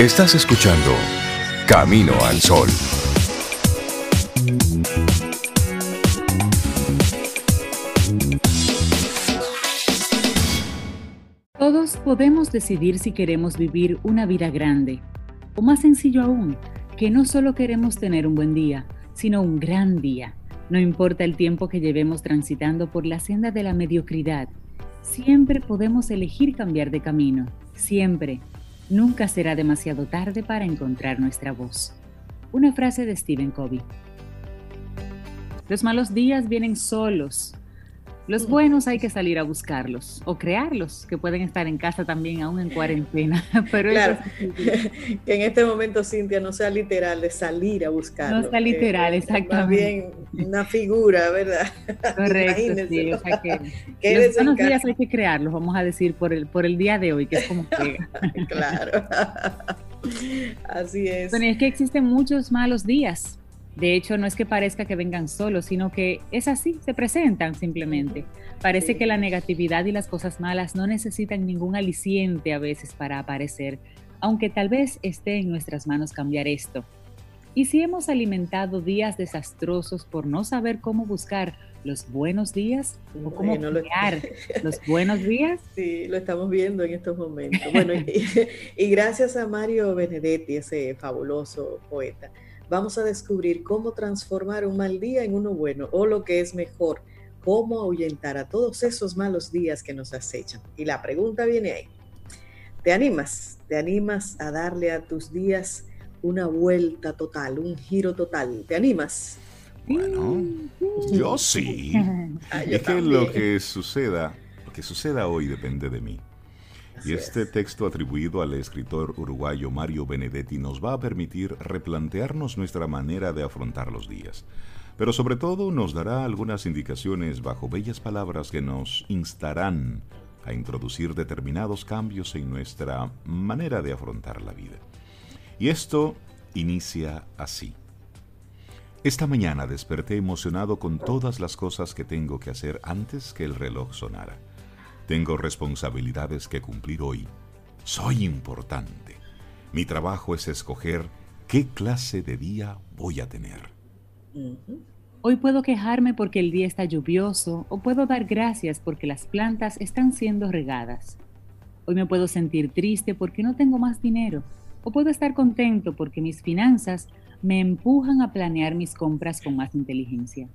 Estás escuchando Camino al Sol. Todos podemos decidir si queremos vivir una vida grande, o más sencillo aún, que no solo queremos tener un buen día, sino un gran día. No importa el tiempo que llevemos transitando por la senda de la mediocridad, siempre podemos elegir cambiar de camino, siempre. Nunca será demasiado tarde para encontrar nuestra voz. Una frase de Stephen Covey. Los malos días vienen solos, los buenos hay que salir a buscarlos o crearlos, que pueden estar en casa también, aún en cuarentena. Pero claro, que en este momento, Cintia, no sea literal de salir a buscarlos. No sea literal, exactamente. Más bien una figura, ¿verdad? Correcto, sí, o sea que los buenos días hay que crearlos, vamos a decir, por el, por el día de hoy, que es como que... claro, así es. Bueno, es que existen muchos malos días, de hecho, no es que parezca que vengan solos, sino que es así, se presentan simplemente. Parece que la negatividad y las cosas malas no necesitan ningún aliciente a veces para aparecer, aunque tal vez esté en nuestras manos cambiar esto. Y si hemos alimentado días desastrosos por no saber cómo buscar los buenos días o cómo crear los buenos días. Sí, lo estamos viendo en estos momentos. Bueno, y gracias a Mario Benedetti, ese fabuloso poeta vamos a descubrir cómo transformar un mal día en uno bueno o lo que es mejor, cómo ahuyentar a todos esos malos días que nos acechan. Y la pregunta viene ahí. ¿Te animas? ¿Te animas a darle a tus días una vuelta total, un giro total? ¿Te animas? Bueno, yo sí. Ah, es que lo que suceda, lo que suceda hoy depende de mí y este texto atribuido al escritor uruguayo Mario Benedetti nos va a permitir replantearnos nuestra manera de afrontar los días. Pero sobre todo nos dará algunas indicaciones bajo bellas palabras que nos instarán a introducir determinados cambios en nuestra manera de afrontar la vida. Y esto inicia así. Esta mañana desperté emocionado con todas las cosas que tengo que hacer antes que el reloj sonara. Tengo responsabilidades que cumplir hoy. Soy importante. Mi trabajo es escoger qué clase de día voy a tener. Hoy puedo quejarme porque el día está lluvioso o puedo dar gracias porque las plantas están siendo regadas. Hoy me puedo sentir triste porque no tengo más dinero o puedo estar contento porque mis finanzas me empujan a planear mis compras con más inteligencia.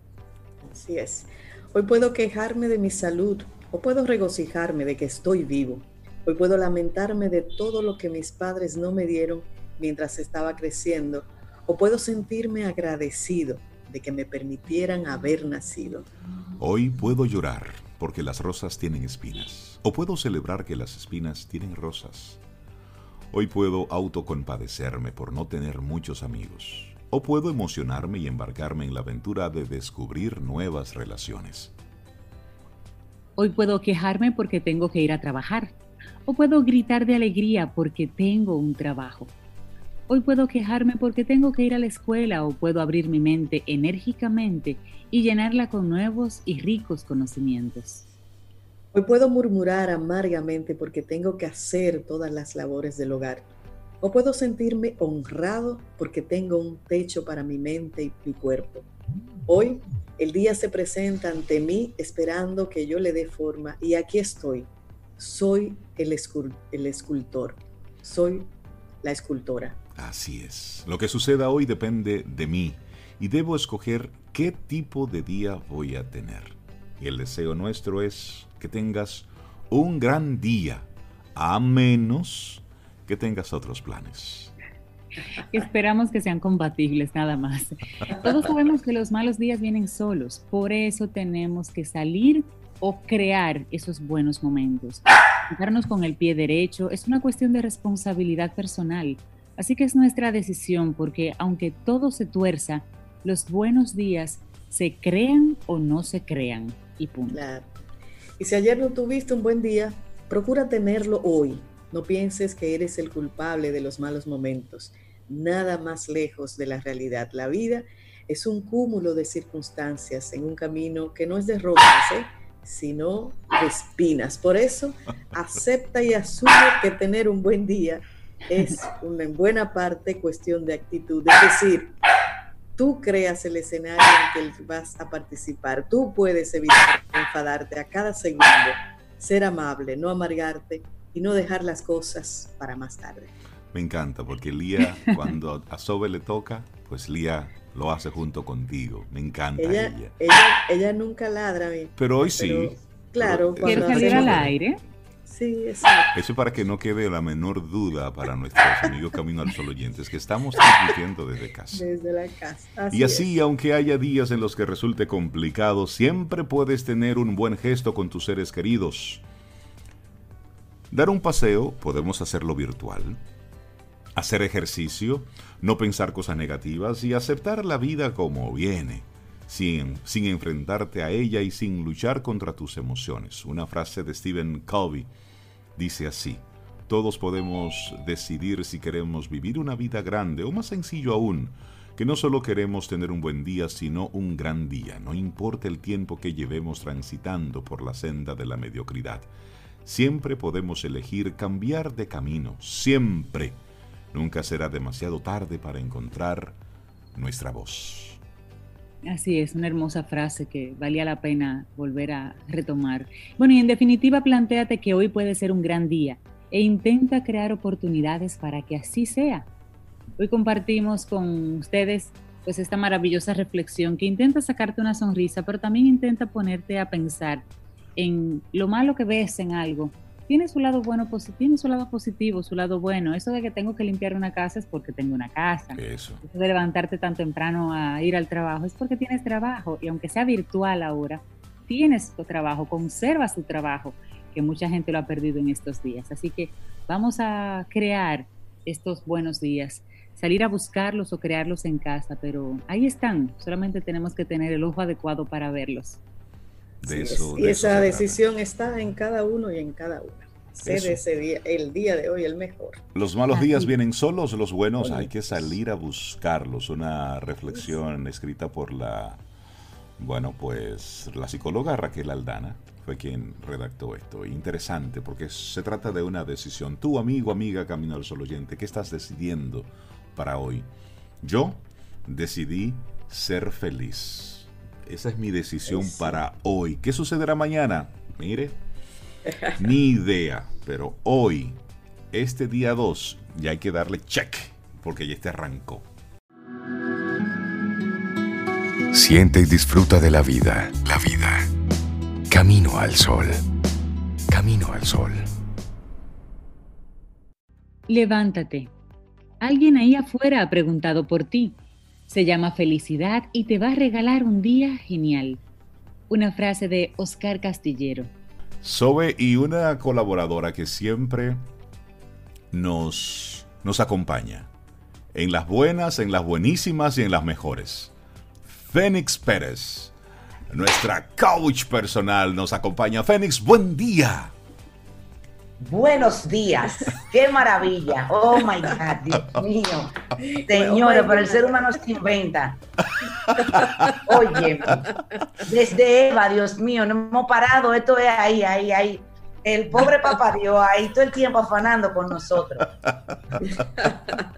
Así es. Hoy puedo quejarme de mi salud o puedo regocijarme de que estoy vivo. Hoy puedo lamentarme de todo lo que mis padres no me dieron mientras estaba creciendo. O puedo sentirme agradecido de que me permitieran haber nacido. Hoy puedo llorar porque las rosas tienen espinas. O puedo celebrar que las espinas tienen rosas. Hoy puedo autocompadecerme por no tener muchos amigos. O puedo emocionarme y embarcarme en la aventura de descubrir nuevas relaciones. Hoy puedo quejarme porque tengo que ir a trabajar. O puedo gritar de alegría porque tengo un trabajo. Hoy puedo quejarme porque tengo que ir a la escuela o puedo abrir mi mente enérgicamente y llenarla con nuevos y ricos conocimientos. Hoy puedo murmurar amargamente porque tengo que hacer todas las labores del hogar. O puedo sentirme honrado porque tengo un techo para mi mente y mi cuerpo. Hoy el día se presenta ante mí esperando que yo le dé forma y aquí estoy. Soy el, el escultor, soy la escultora. Así es. Lo que suceda hoy depende de mí y debo escoger qué tipo de día voy a tener. Y el deseo nuestro es que tengas un gran día, a menos que tengas otros planes. Esperamos que sean compatibles, nada más. Todos sabemos que los malos días vienen solos, por eso tenemos que salir o crear esos buenos momentos. Darnos con el pie derecho es una cuestión de responsabilidad personal, así que es nuestra decisión porque aunque todo se tuerza, los buenos días se crean o no se crean y punto. Y si ayer no tuviste un buen día, procura tenerlo hoy no pienses que eres el culpable de los malos momentos. Nada más lejos de la realidad. La vida es un cúmulo de circunstancias en un camino que no es de rosas, ¿eh? sino de espinas. Por eso, acepta y asume que tener un buen día es en buena parte cuestión de actitud. Es decir, tú creas el escenario en que vas a participar. Tú puedes evitar enfadarte a cada segundo, ser amable, no amargarte y no dejar las cosas para más tarde. Me encanta porque Lía, cuando a Sobe le toca, pues Lía lo hace junto contigo. Me encanta ella. Ella, nunca ladra mí. Pero hoy sí. Claro, ¿Quiere salir al aire? Sí, exacto. Eso para que no quede la menor duda para nuestros amigos Camino al Sol oyentes que estamos transmitiendo desde casa. Desde la casa. y así, aunque haya días en los que resulte complicado, siempre puedes tener un buen gesto con tus seres queridos. Dar un paseo, podemos hacerlo virtual. Hacer ejercicio, no pensar cosas negativas y aceptar la vida como viene, sin, sin enfrentarte a ella y sin luchar contra tus emociones. Una frase de Stephen Covey dice así, todos podemos decidir si queremos vivir una vida grande o más sencillo aún, que no solo queremos tener un buen día, sino un gran día, no importa el tiempo que llevemos transitando por la senda de la mediocridad. Siempre podemos elegir cambiar de camino, siempre Nunca será demasiado tarde para encontrar nuestra voz. Así es, una hermosa frase que valía la pena volver a retomar. Bueno, y en definitiva, planteate que hoy puede ser un gran día e intenta crear oportunidades para que así sea. Hoy compartimos con ustedes pues esta maravillosa reflexión que intenta sacarte una sonrisa, pero también intenta ponerte a pensar en lo malo que ves en algo tiene su lado bueno, tiene su lado positivo, su lado bueno. Eso de que tengo que limpiar una casa es porque tengo una casa. Eso. Eso de levantarte tan temprano a ir al trabajo es porque tienes trabajo. Y aunque sea virtual ahora, tienes tu trabajo, conservas tu trabajo, que mucha gente lo ha perdido en estos días. Así que vamos a crear estos buenos días, salir a buscarlos o crearlos en casa, pero ahí están. Solamente tenemos que tener el ojo adecuado para verlos y esa decisión está en cada uno y en cada una. Ser ese día, el día de hoy el mejor. Los malos días vienen solos, los buenos hay que salir a buscarlos. Una reflexión escrita por la, bueno, pues la psicóloga Raquel Aldana fue quien redactó esto. Interesante porque se trata de una decisión. Tú, amigo, amiga, Camino al Sol oyente, ¿qué estás decidiendo para hoy? Yo decidí ser feliz esa es mi decisión para hoy. ¿Qué sucederá mañana? Mire, ni idea. Pero hoy, este día 2, ya hay que darle check, porque ya este arrancó. Siente y disfruta de la vida. La vida. Camino al sol. Camino al sol. Levántate. Alguien ahí afuera ha preguntado por ti. Se llama Felicidad y te va a regalar un día genial. Una frase de Oscar Castillero. Sobe y una colaboradora que siempre nos, nos acompaña. En las buenas, en las buenísimas y en las mejores. Fénix Pérez, nuestra coach personal, nos acompaña. Fénix, buen día. Buenos días, qué maravilla. Oh my God, Dios mío. Señores, pero el ser humano se inventa. Oye, desde Eva, Dios mío, no hemos parado. Esto es ahí, ahí, ahí. El pobre papá Dios ahí todo el tiempo afanando con nosotros.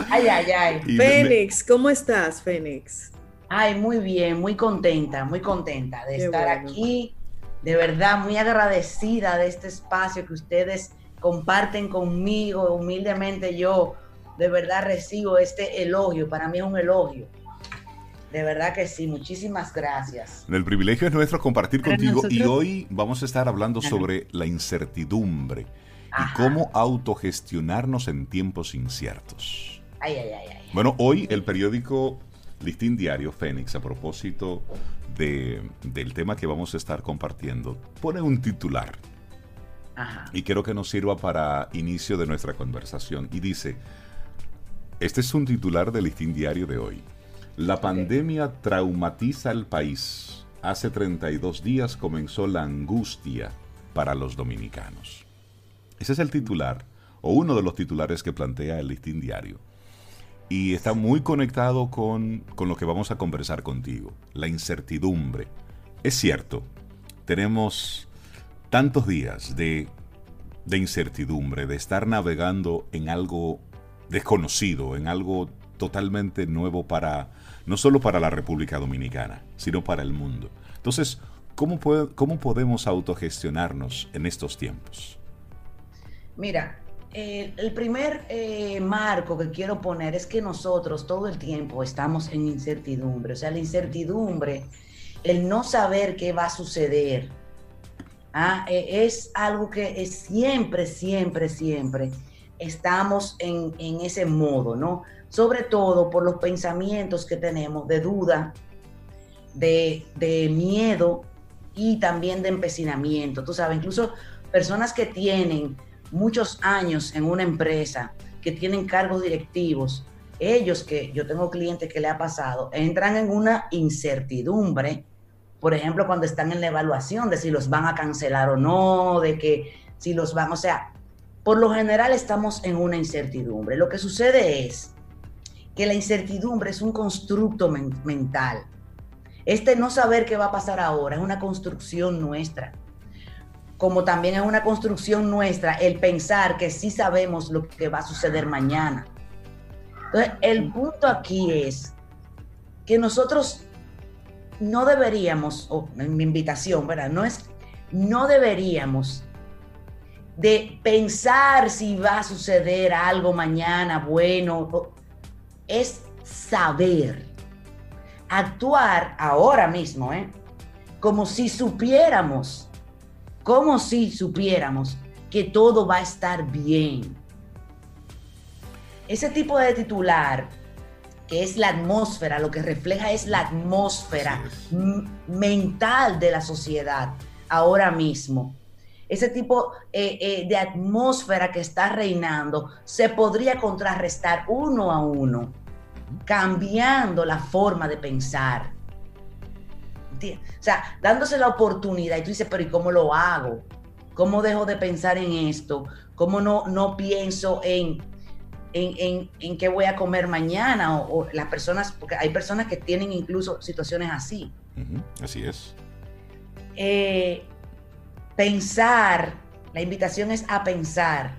Ay, ay, ay. Fénix, ¿cómo estás, Fénix? Ay, muy bien, muy contenta, muy contenta de estar aquí. De verdad, muy agradecida de este espacio que ustedes comparten conmigo, humildemente yo de verdad recibo este elogio, para mí es un elogio. De verdad que sí, muchísimas gracias. El privilegio es nuestro compartir contigo y hoy vamos a estar hablando sobre la incertidumbre y cómo autogestionarnos en tiempos inciertos. Ay, ay, ay, bueno, hoy el periódico Listín Diario Fénix, a propósito de, del tema que vamos a estar compartiendo, pone un titular y quiero que nos sirva para inicio de nuestra conversación. Y dice, este es un titular del listín diario de hoy. La pandemia traumatiza al país. Hace 32 días comenzó la angustia para los dominicanos. Ese es el titular, o uno de los titulares que plantea el listín diario. Y está muy conectado con, con lo que vamos a conversar contigo, la incertidumbre. Es cierto, tenemos tantos días de, incertidumbre, de estar navegando en algo desconocido, en algo totalmente nuevo para, no solo para la República Dominicana, sino para el mundo. Entonces, ¿cómo, cómo podemos autogestionarnos en estos tiempos? Mira, el primer eh, marco que quiero poner es que nosotros todo el tiempo estamos en incertidumbre. O sea, la incertidumbre, el no saber qué va a suceder, ¿ah? e, es algo que es siempre, siempre, siempre estamos en, ese modo, ¿no? Sobre todo por los pensamientos que tenemos de duda, de, de miedo y también de empecinamiento. Tú sabes, incluso personas que tienen muchos años en una empresa, que tienen cargos directivos, ellos que yo tengo clientes que le ha pasado, entran en una incertidumbre, por ejemplo, cuando están en la evaluación de si los van a cancelar o no, de que si los van, o sea, por lo general estamos en una incertidumbre. Lo que sucede es que la incertidumbre es un constructo mental. Este no saber qué va a pasar ahora es una construcción nuestra como también es una construcción nuestra el pensar que sí sabemos lo que va a suceder mañana. Entonces, el punto aquí es que nosotros no deberíamos, o mi invitación, ¿verdad? No es, no deberíamos de pensar si va a suceder algo mañana bueno, es saber, actuar ahora mismo, ¿eh? Como si supiéramos como si supiéramos que todo va a estar bien. Ese tipo de titular, que es la atmósfera, lo que refleja es la atmósfera mental de la sociedad ahora mismo. Ese tipo eh, eh, de atmósfera que está reinando se podría contrarrestar uno a uno, cambiando la forma de pensar o sea, dándose la oportunidad y tú dices, pero ¿y cómo lo hago? ¿Cómo dejo de pensar en esto? ¿Cómo no, no pienso en, en, en, qué voy a comer mañana? O, las personas, porque hay personas que tienen incluso situaciones así. así es. Eh, pensar, la invitación es a pensar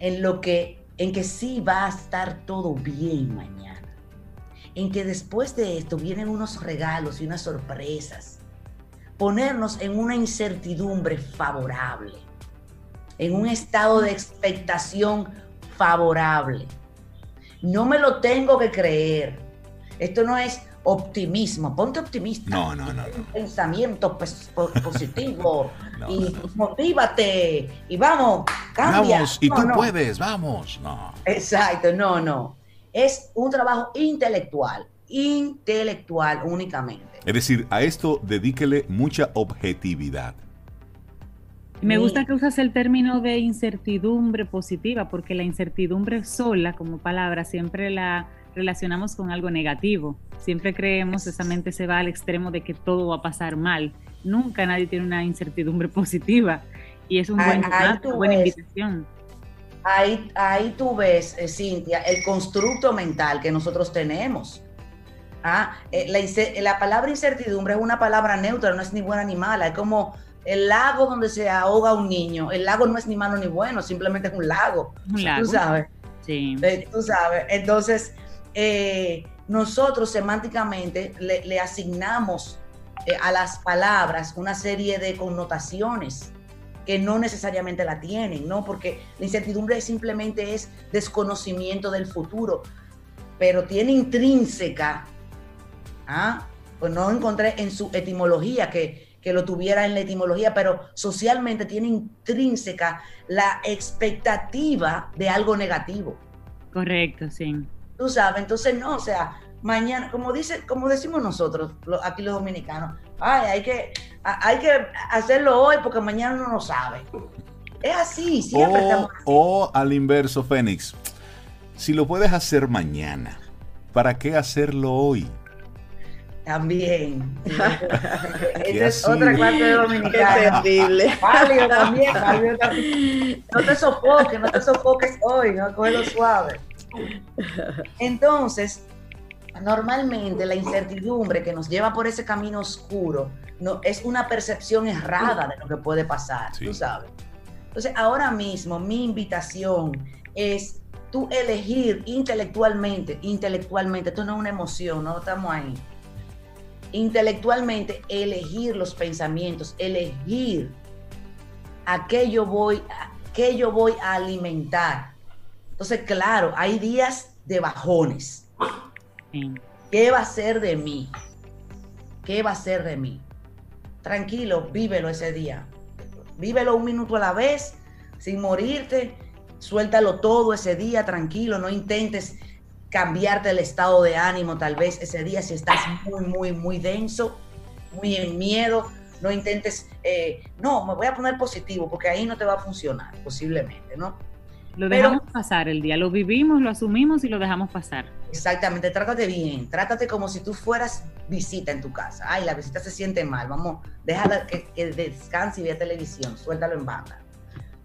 en lo que, en que sí va a estar todo bien mañana en que después de esto vienen unos regalos y unas sorpresas. Ponernos en una incertidumbre favorable, en un estado de expectación favorable. No me lo tengo que creer. Esto no es optimismo, ponte optimista. No, no, no. Pensamiento positivo y motívate y vamos, cambia. Vamos, y tú puedes, vamos. No. Exacto, no, no es un trabajo intelectual, intelectual únicamente. Es decir, a esto dedíquele mucha objetividad. Me gusta que usas el término de incertidumbre positiva, porque la incertidumbre sola como palabra siempre la relacionamos con algo negativo. Siempre creemos, esa mente se va al extremo de que todo va a pasar mal. Nunca nadie tiene una incertidumbre positiva. Y es un buen una buena invitación. Ahí, ahí tú ves, eh, Cintia, el constructo mental que nosotros tenemos. Ah, eh, la, palabra incertidumbre es una palabra neutra, no es ni buena ni mala. Es como el lago donde se ahoga un niño. El lago no es ni malo ni bueno, simplemente es un lago. Un lago. Tú sabes. Sí. Eh, tú sabes. Entonces, nosotros semánticamente le asignamos a las palabras una serie de connotaciones que no necesariamente la tienen, ¿no? Porque la incertidumbre simplemente es desconocimiento del futuro, pero tiene intrínseca, ¿ah? Pues no encontré en su etimología que, que lo tuviera en la etimología, pero socialmente tiene intrínseca la expectativa de algo negativo. Correcto, sí. Tú sabes, entonces no, o sea, mañana, como dice, como decimos nosotros, aquí los dominicanos, ay, hay que, hay que hacerlo hoy porque mañana uno no sabe. Es así, siempre o, estamos O al inverso, Fénix, si lo puedes hacer mañana, ¿para qué hacerlo hoy? También. Esa es otra clase de dominicana. Terrible. Válido también, también. No te sofoques, no te sofoques hoy, no lo suave. Entonces, normalmente la incertidumbre que nos lleva por ese camino oscuro no, es una percepción errada de lo que puede pasar, tú sabes. Entonces, ahora mismo mi invitación es tú elegir intelectualmente, intelectualmente, esto no es una emoción, no estamos ahí. Intelectualmente elegir los pensamientos, elegir a qué yo voy, a qué yo voy a alimentar. Entonces, claro, hay días de bajones. ¿Qué va a ser de mí? ¿Qué va a ser de mí? Tranquilo, vívelo ese día. Vívelo un minuto a la vez, sin morirte. Suéltalo todo ese día, tranquilo. No intentes cambiarte el estado de ánimo tal vez ese día si estás muy, muy, muy denso, muy en miedo. No intentes, eh, no, me voy a poner positivo porque ahí no te va a funcionar, posiblemente, ¿no? Lo dejamos pasar el día, lo vivimos, lo asumimos y lo dejamos pasar. Exactamente, trátate bien, trátate como si tú fueras visita en tu casa. Ay, la visita se siente mal, vamos, déjala que, descanse y vea televisión, suéltalo en banda.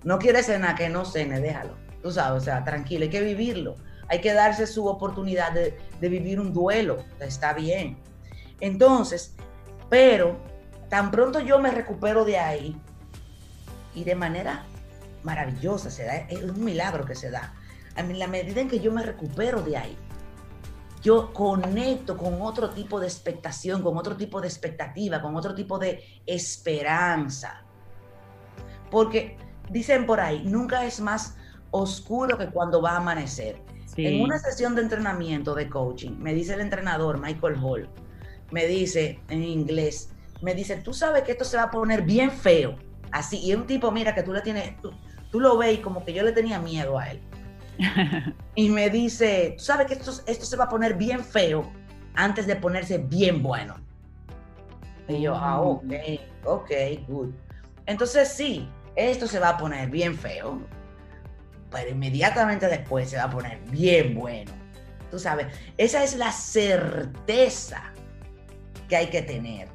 No quiere cenar, que no cene, déjalo. Tú sabes, o sea, tranquilo, hay que vivirlo. Hay que darse su oportunidad de, vivir un duelo, está bien. Entonces, pero tan pronto yo me recupero de ahí y de manera maravillosa, se da, es un milagro que se da. A la medida en que yo me recupero de ahí, yo conecto con otro tipo de expectación, con otro tipo de expectativa, con otro tipo de esperanza. Porque dicen por ahí, nunca es más oscuro que cuando va a amanecer. En una sesión de entrenamiento de coaching, me dice el entrenador Michael Hall, me dice en inglés, me dice, tú sabes que esto se va a poner bien feo. Así, y es un tipo, mira, que tú le tienes, tú lo ves como que yo le tenía miedo a él. y me dice, ¿tú sabes que esto, esto se va a poner bien feo antes de ponerse bien bueno? Y yo, ah, ok, ok, good. Entonces sí, esto se va a poner bien feo, pero inmediatamente después se va a poner bien bueno. Tú sabes, esa es la certeza que hay que tener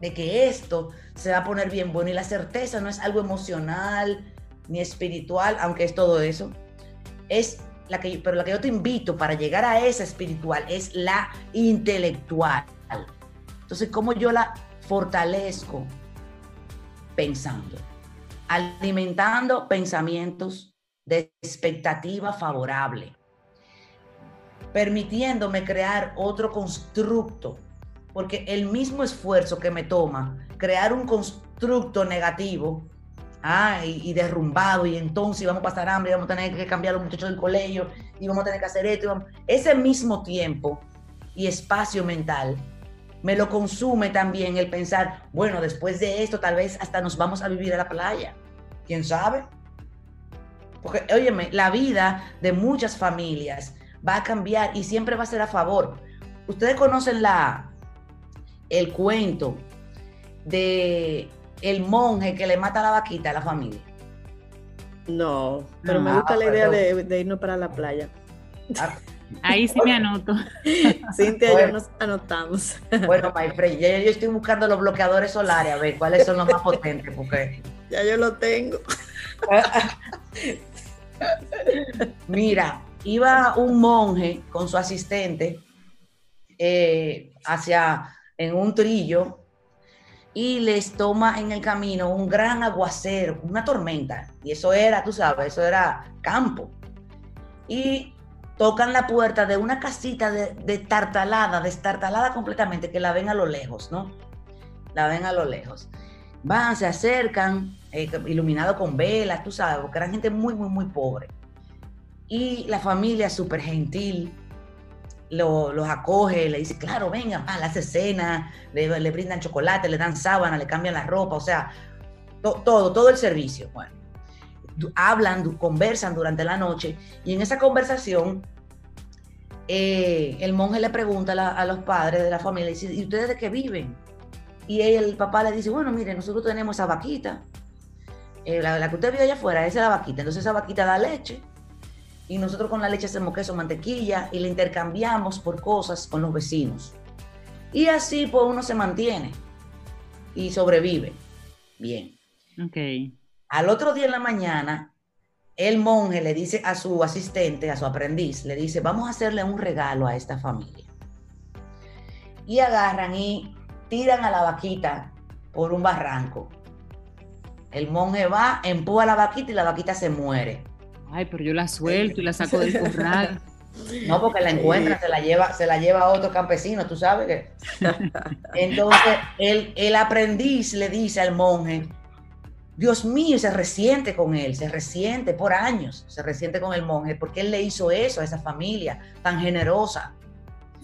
de que esto se va a poner bien bueno y la certeza no es algo emocional, ni espiritual, aunque es todo eso. Es la que, pero la que yo te invito para llegar a esa espiritual es la intelectual. Entonces, ¿cómo yo la fortalezco? Pensando, alimentando pensamientos de expectativa favorable, permitiéndome crear otro constructo, porque el mismo esfuerzo que me toma crear un constructo negativo ah, y, derrumbado, y entonces vamos a pasar hambre, vamos a tener que cambiar los muchachos del colegio, y vamos a tener que hacer esto. Ese mismo tiempo y espacio mental me lo consume también el pensar, bueno, después de esto tal vez hasta nos vamos a vivir a la playa. ¿Quién sabe? Porque, óyeme, la vida de muchas familias va a cambiar y siempre va a ser a favor. Ustedes conocen la, el cuento de el monje que le mata a la vaquita a la familia. No, pero me gusta la idea de, irnos para la playa. Ah. Ahí sí me anoto. Cintia y yo nos anotamos. Bueno, my friend, yo, estoy buscando los bloqueadores solares, a ver cuáles son los más potentes, porque... Ya yo lo tengo. Mira, iba un monje con su asistente eh, hacia, en un trillo, y les toma en el camino un gran aguacero, una tormenta. Y eso era, tú sabes, eso era campo. Y tocan la puerta de una casita de, de tartalada, destartalada completamente, que la ven a lo lejos, ¿no? La ven a lo lejos. Van, se acercan, eh, iluminado con velas, tú sabes, porque eran gente muy, muy, muy pobre. Y la familia súper gentil, los acoge, le dice, claro, venga, ah, le hace cena, le, brindan chocolate, le dan sábana, le cambian la ropa, o sea, todo, todo el servicio. Bueno, hablan, conversan durante la noche y en esa conversación eh, el monje le pregunta a, los padres de la familia, dice, ¿y ustedes de qué viven? Y el papá le dice, bueno, mire, nosotros tenemos esa vaquita, eh, la, la, que usted vio allá afuera, esa es la vaquita, entonces esa vaquita da leche y nosotros con la leche hacemos queso, mantequilla y le intercambiamos por cosas con los vecinos. Y así pues uno se mantiene y sobrevive. Bien. Ok. Al otro día en la mañana, el monje le dice a su asistente, a su aprendiz, le dice, vamos a hacerle un regalo a esta familia. Y agarran y tiran a la vaquita por un barranco. El monje va, empuja a la vaquita y la vaquita se muere Ay, pero yo la suelto y la saco del corral. No, porque la encuentra, se la lleva, se la lleva a otro campesino, tú sabes que. Entonces, el, el aprendiz le dice al monje, Dios mío, se resiente con él, se resiente por años, se resiente con el monje, porque él le hizo eso a esa familia tan generosa.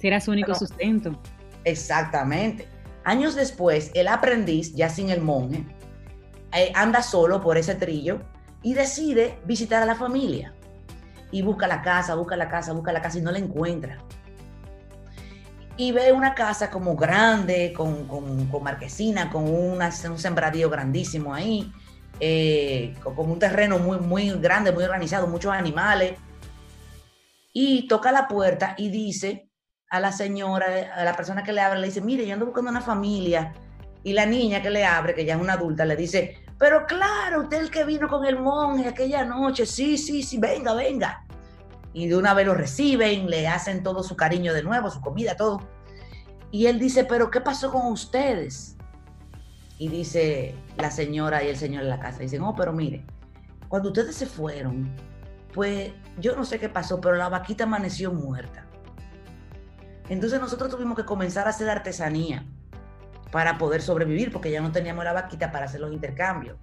Si era su único sustento. Exactamente. Años después, el aprendiz, ya sin el monje, eh, anda solo por ese trillo y decide visitar a la familia. Y busca la casa, busca la casa, busca la casa y no la encuentra. Y ve una casa como grande, con, marquesina, con un sembradío grandísimo ahí, eh, con, un terreno muy, muy grande, muy organizado, muchos animales. Y toca la puerta y dice a la señora, a la persona que le abre, le dice, mire, yo ando buscando una familia. Y la niña que le abre, que ya es una adulta, le dice, pero claro, usted el que vino con el monje aquella noche, sí, sí, sí, venga, venga. Y de una vez lo reciben, le hacen todo su cariño de nuevo, su comida, todo. Y él dice, pero ¿qué pasó con ustedes? Y dice la señora y el señor en la casa, dicen, oh, pero mire, cuando ustedes se fueron, pues yo no sé qué pasó, pero la vaquita amaneció muerta. Entonces nosotros tuvimos que comenzar a hacer artesanía para poder sobrevivir, porque ya no teníamos la vaquita para hacer los intercambios.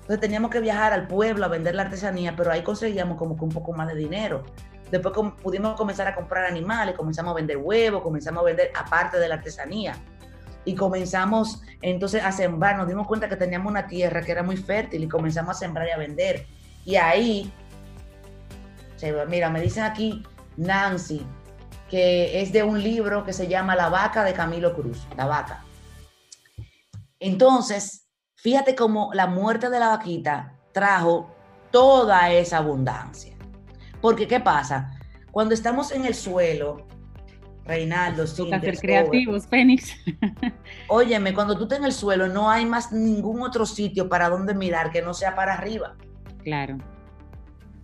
Entonces teníamos que viajar al pueblo a vender la artesanía, pero ahí conseguíamos como que un poco más de dinero. Después pudimos comenzar a comprar animales, comenzamos a vender huevos, comenzamos a vender aparte de la artesanía. Y comenzamos entonces a sembrar, nos dimos cuenta que teníamos una tierra que era muy fértil y comenzamos a sembrar y a vender. Y ahí, mira, me dicen aquí Nancy, que es de un libro que se llama La vaca de Camilo Cruz, La vaca. Entonces, fíjate cómo la muerte de la vaquita trajo toda esa abundancia. Porque, ¿qué pasa? Cuando estamos en el suelo, Reinaldo, sí. ser creativos, Fénix. Óyeme, cuando tú estás en el suelo, no hay más ningún otro sitio para donde mirar que no sea para arriba. Claro.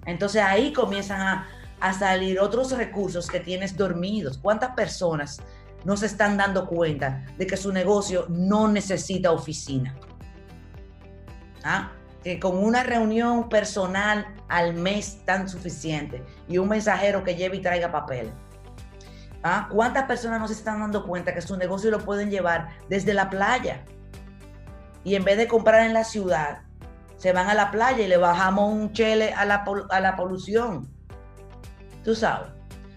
Entonces ahí comienzan a, a salir otros recursos que tienes dormidos. ¿Cuántas personas no se están dando cuenta de que su negocio no necesita oficina. ¿Ah? Que con una reunión personal al mes tan suficiente y un mensajero que lleve y traiga papel. ¿Ah? ¿Cuántas personas no se están dando cuenta que su negocio lo pueden llevar desde la playa? Y en vez de comprar en la ciudad, se van a la playa y le bajamos un chele a la, a la polución. Tú sabes.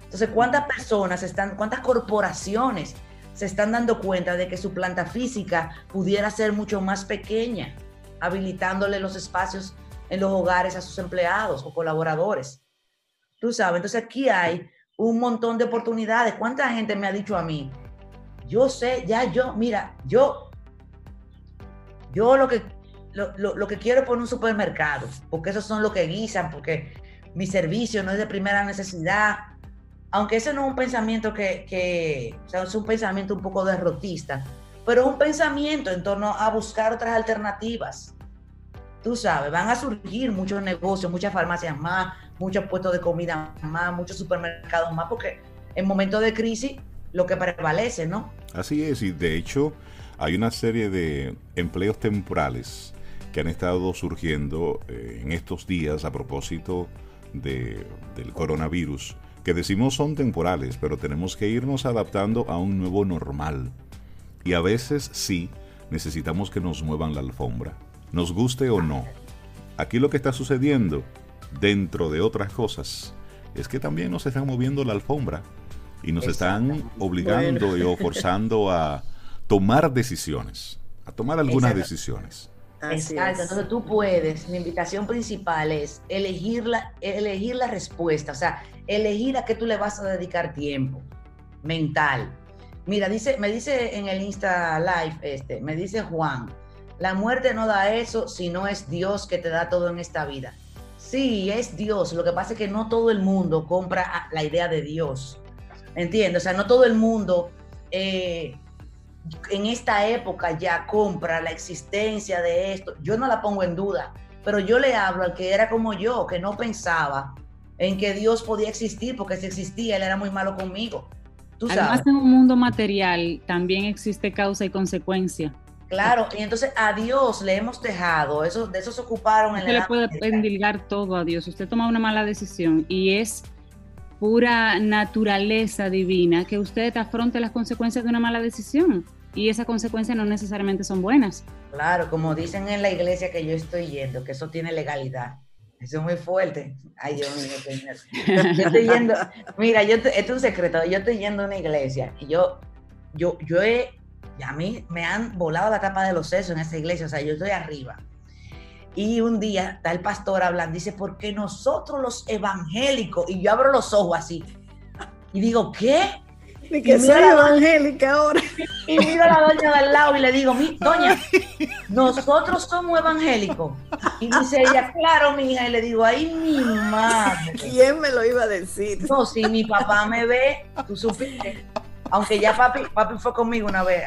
Entonces, ¿cuántas personas están, cuántas corporaciones se están dando cuenta de que su planta física pudiera ser mucho más pequeña, habilitándole los espacios en los hogares a sus empleados o colaboradores? Tú sabes, entonces aquí hay un montón de oportunidades. ¿Cuánta gente me ha dicho a mí? Yo sé, ya yo, mira, yo, yo lo que, lo, lo que quiero es poner un supermercado, porque esos son los que guisan, porque mi servicio no es de primera necesidad, aunque ese no es un pensamiento que, o sea, es un pensamiento un poco derrotista, pero es un pensamiento en torno a buscar otras alternativas. Tú sabes, van a surgir muchos negocios, muchas farmacias más, muchos puestos de comida más, muchos supermercados más, porque en momentos de crisis lo que prevalece, ¿no? Así es, y de hecho hay una serie de empleos temporales que han estado surgiendo eh, en estos días a propósito de, del coronavirus que decimos son temporales, pero tenemos que irnos adaptando a un nuevo normal. Y a veces sí, necesitamos que nos muevan la alfombra, nos guste o no. Aquí lo que está sucediendo, dentro de otras cosas, es que también nos están moviendo la alfombra y nos están obligando y o forzando a tomar decisiones, a tomar algunas decisiones. Exacto, entonces tú puedes, mi invitación principal es elegir la, elegir la respuesta, o sea, elegir a qué tú le vas a dedicar tiempo mental. Mira, dice, me dice en el Insta Live, este, me dice Juan, la muerte no da eso si no es Dios que te da todo en esta vida. Sí, es Dios, lo que pasa es que no todo el mundo compra la idea de Dios, ¿entiendes? O sea, no todo el mundo... Eh, en esta época ya compra la existencia de esto, yo no la pongo en duda, pero yo le hablo al que era como yo, que no pensaba en que Dios podía existir, porque si existía, Él era muy malo conmigo. ¿Tú Además, en un mundo material también existe causa y consecuencia. Claro, y entonces a Dios le hemos dejado, eso, de eso se ocuparon en Usted le puede endilgar todo a Dios. Usted toma una mala decisión y es pura naturaleza divina que usted afronte las consecuencias de una mala decisión. Y esas consecuencias no necesariamente son buenas. Claro, como dicen en la iglesia que yo estoy yendo, que eso tiene legalidad. Eso es muy fuerte. Ay, Dios mío, yo estoy yendo, mira, yo, esto es un secreto, yo estoy yendo a una iglesia y yo, yo, yo he a mí me han volado la tapa de los sesos en esa iglesia, o sea, yo estoy arriba. Y un día está el pastor hablando, dice, porque nosotros los evangélicos, y yo abro los ojos así, y digo, ¿qué? De que soy evangélica ahora. Y miro a la doña del lado y le digo, mi, doña, nosotros somos evangélicos. Y dice ella, claro, mi hija. Y le digo, ay, mi madre. ¿Quién me lo iba a decir? No, si mi papá me ve, tú supiste aunque ya papi, papi fue conmigo una vez.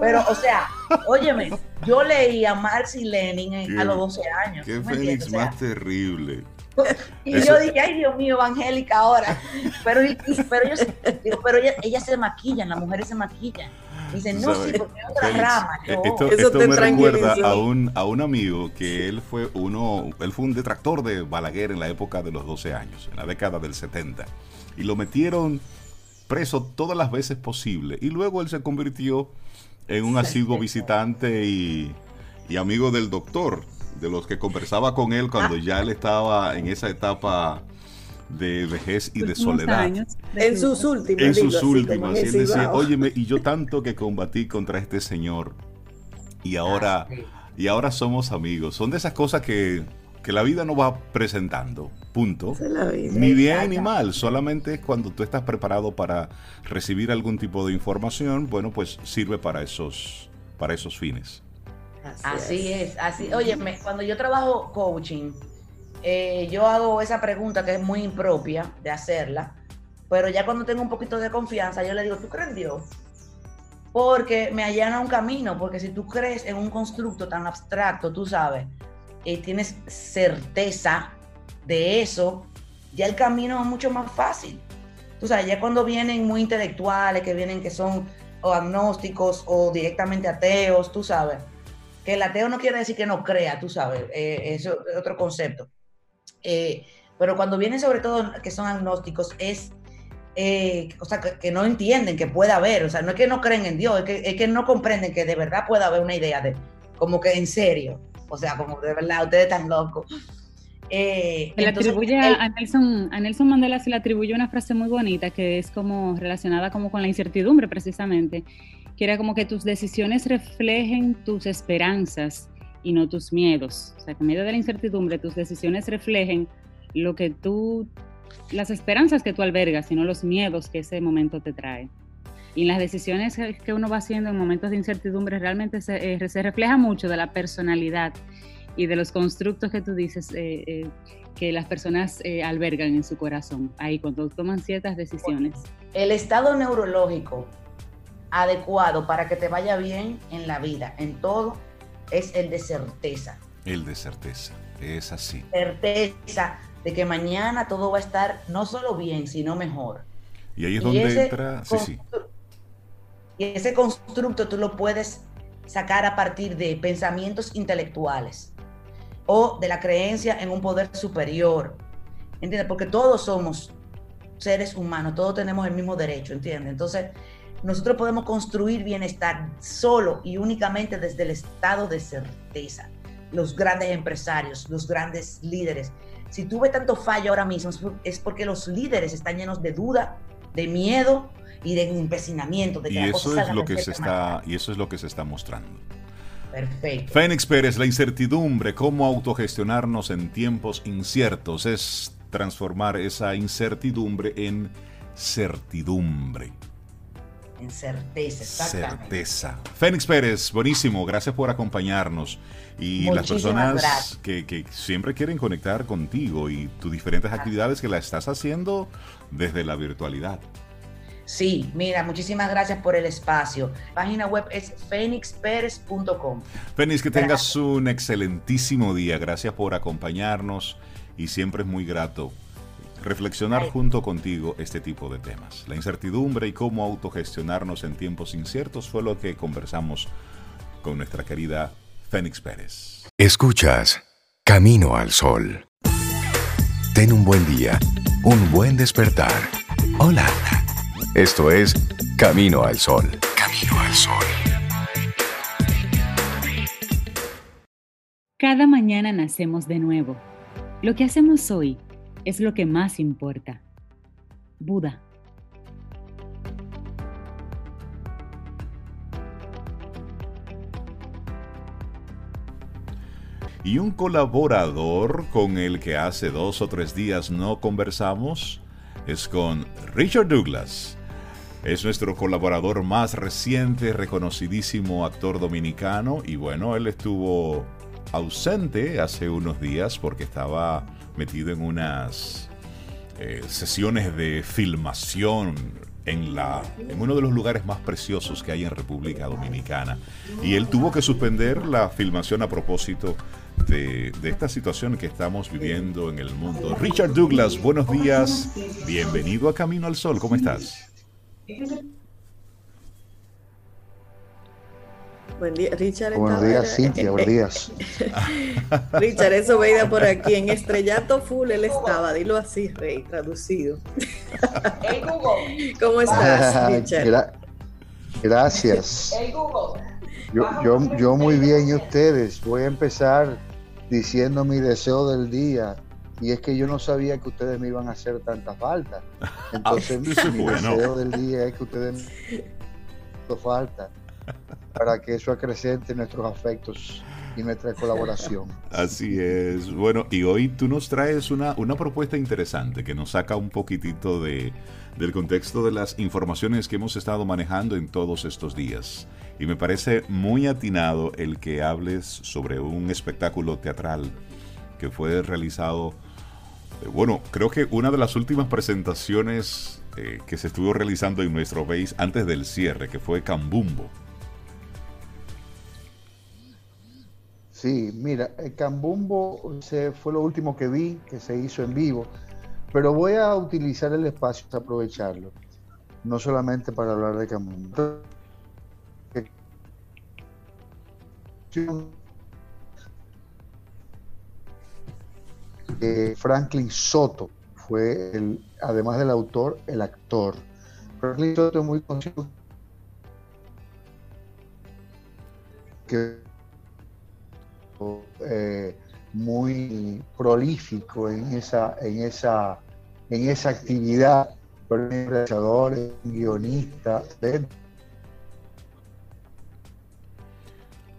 Pero, o sea, óyeme, yo leí a Marx y Lenin a los 12 años. Qué Félix más terrible. Y yo dije, ay Dios mío, evangélica ahora. Pero, pero, ellos, pero ellas, se maquillan, las mujeres se maquillan. Dicen, no, sí, porque es otra rama. Eh, esto, esto me recuerda a un, a un amigo que él fue uno, él fue un detractor de Balaguer en la época de los 12 años, en la década del 70. Y lo metieron preso todas las veces posible. Y luego él se convirtió en un asiduo visitante y, amigo del doctor, de los que conversaba con él cuando ya él estaba en esa etapa de vejez y de soledad. En sus últimas. En sus últimas. Y él decía, óyeme, y yo tanto que combatí contra este señor. Y ahora, ah, y ahora somos amigos. Son de esas cosas que que la vida no va presentando, punto. Ni bien ni mal, solamente cuando tú estás preparado para recibir algún tipo de información, bueno, pues sirve para esos, para esos fines. Así, es. así. Oye, cuando yo trabajo coaching, eh, yo hago esa pregunta que es muy impropia de hacerla, pero ya cuando tengo un poquito de confianza, yo le digo, ¿tú crees en Dios? Porque me allana un camino, porque si tú crees en un constructo tan abstracto, tú sabes, eh, tienes certeza de eso, ya el camino es mucho más fácil. Tú sabes, ya cuando vienen muy intelectuales, que vienen que son o agnósticos o directamente ateos, tú sabes, que el ateo no quiere decir que no crea, tú sabes, eh, eso es otro concepto. Eh, pero cuando vienen sobre todo que son agnósticos, es, o sea, que, no entienden que pueda haber, o sea, no es que no creen en Dios, es que, es que no comprenden que de verdad pueda haber una idea de, como que en serio. O sea, como de verdad, ustedes están locos. Eh, le atribuye a, Nelson, a Nelson Mandela se le atribuye una frase muy bonita que es como relacionada como con la incertidumbre precisamente, que era como que tus decisiones reflejen tus esperanzas y no tus miedos. O sea, que en medio de la incertidumbre tus decisiones reflejen lo que tú, las esperanzas que tú albergas y no los miedos que ese momento te trae. Y en las decisiones que uno va haciendo en momentos de incertidumbre realmente se, eh, se refleja mucho de la personalidad y de los constructos que tú dices eh, eh, que las personas albergan en su corazón, ahí cuando toman ciertas decisiones. El estado neurológico adecuado para que te vaya bien en la vida, en todo, es el de certeza. El de certeza, es así. Certeza de que mañana todo va a estar no solo bien, sino mejor. Y ahí es donde entra, sí, sí. Y ese constructo tú lo puedes sacar a partir de pensamientos intelectuales o de la creencia en un poder superior. ¿Entiendes? Porque todos somos seres humanos, todos tenemos el mismo derecho, ¿entiendes? Entonces, nosotros podemos construir bienestar solo y únicamente desde el estado de certeza. Los grandes empresarios, los grandes líderes. Si tuve tanto fallo ahora mismo, es porque los líderes están llenos de duda, de miedo, y de empecinamiento. De y eso es lo que se está y eso es lo que se está mostrando. Perfecto. Fénix Pérez, la incertidumbre, cómo autogestionarnos en tiempos inciertos, es transformar esa incertidumbre en certidumbre. En certeza, Certeza. Fénix Pérez, buenísimo, gracias por acompañarnos. Y las personas que, que, siempre quieren conectar contigo y tus diferentes actividades que la estás haciendo desde la virtualidad. Sí, mira, muchísimas gracias por el espacio. página web es fenixperez.com. Fénix, que tengas un excelentísimo día. Gracias por acompañarnos y siempre es muy grato reflexionar junto contigo este tipo de temas. La incertidumbre y cómo autogestionarnos en tiempos inciertos fue lo que conversamos con nuestra querida Fénix Pérez. Escuchas Camino al Sol. Ten un buen día, un buen despertar. Hola. Esto es Camino al Sol. Camino al Sol. Cada mañana nacemos de nuevo. Lo que hacemos hoy es lo que más importa. Buda. Y un colaborador con el que hace dos o tres días no conversamos es con Richard Douglas. Es nuestro colaborador más reciente, reconocidísimo actor dominicano y bueno, él estuvo ausente hace unos días porque estaba metido en unas eh, sesiones de filmación en, la, en uno de los lugares más preciosos que hay en República Dominicana. Y él tuvo que suspender la filmación a propósito de, de, esta situación que estamos viviendo en el mundo. Richard Douglas, buenos días. Bienvenido a Camino al Sol. ¿Cómo estás? Buen día, Richard. Buenos días, Cintia, buenos días. Richard, eso veía por aquí. En estrellato full él estaba, dilo así, Rey, traducido. ¿Cómo estás, Richard? gracias. Yo, yo, yo muy bien, ¿y ustedes? Voy a empezar diciendo mi deseo del día. Y es que yo no sabía que ustedes me iban a hacer tanta falta. Entonces, mi, deseo del día es que ustedes me falta para que eso acrecente nuestros afectos y nuestra colaboración. Así es. Bueno, y hoy tú nos traes una, una propuesta interesante que nos saca un poquitito de, del contexto de las informaciones que hemos estado manejando en todos estos días. Y me parece muy atinado el que hables sobre un espectáculo teatral que fue realizado, bueno, creo que una de las últimas presentaciones eh, que se estuvo realizando en nuestro país antes del cierre, que fue Cambumbo. Sí, mira, el Cambumbo se, fue lo último que vi que se hizo en vivo, pero voy a utilizar el espacio, aprovecharlo, no solamente para hablar de Cambumbo. Franklin Soto fue, el, además del autor, el actor. Franklin Soto es muy conocido que eh, muy prolífico en esa, en esa, en esa actividad, un guionista.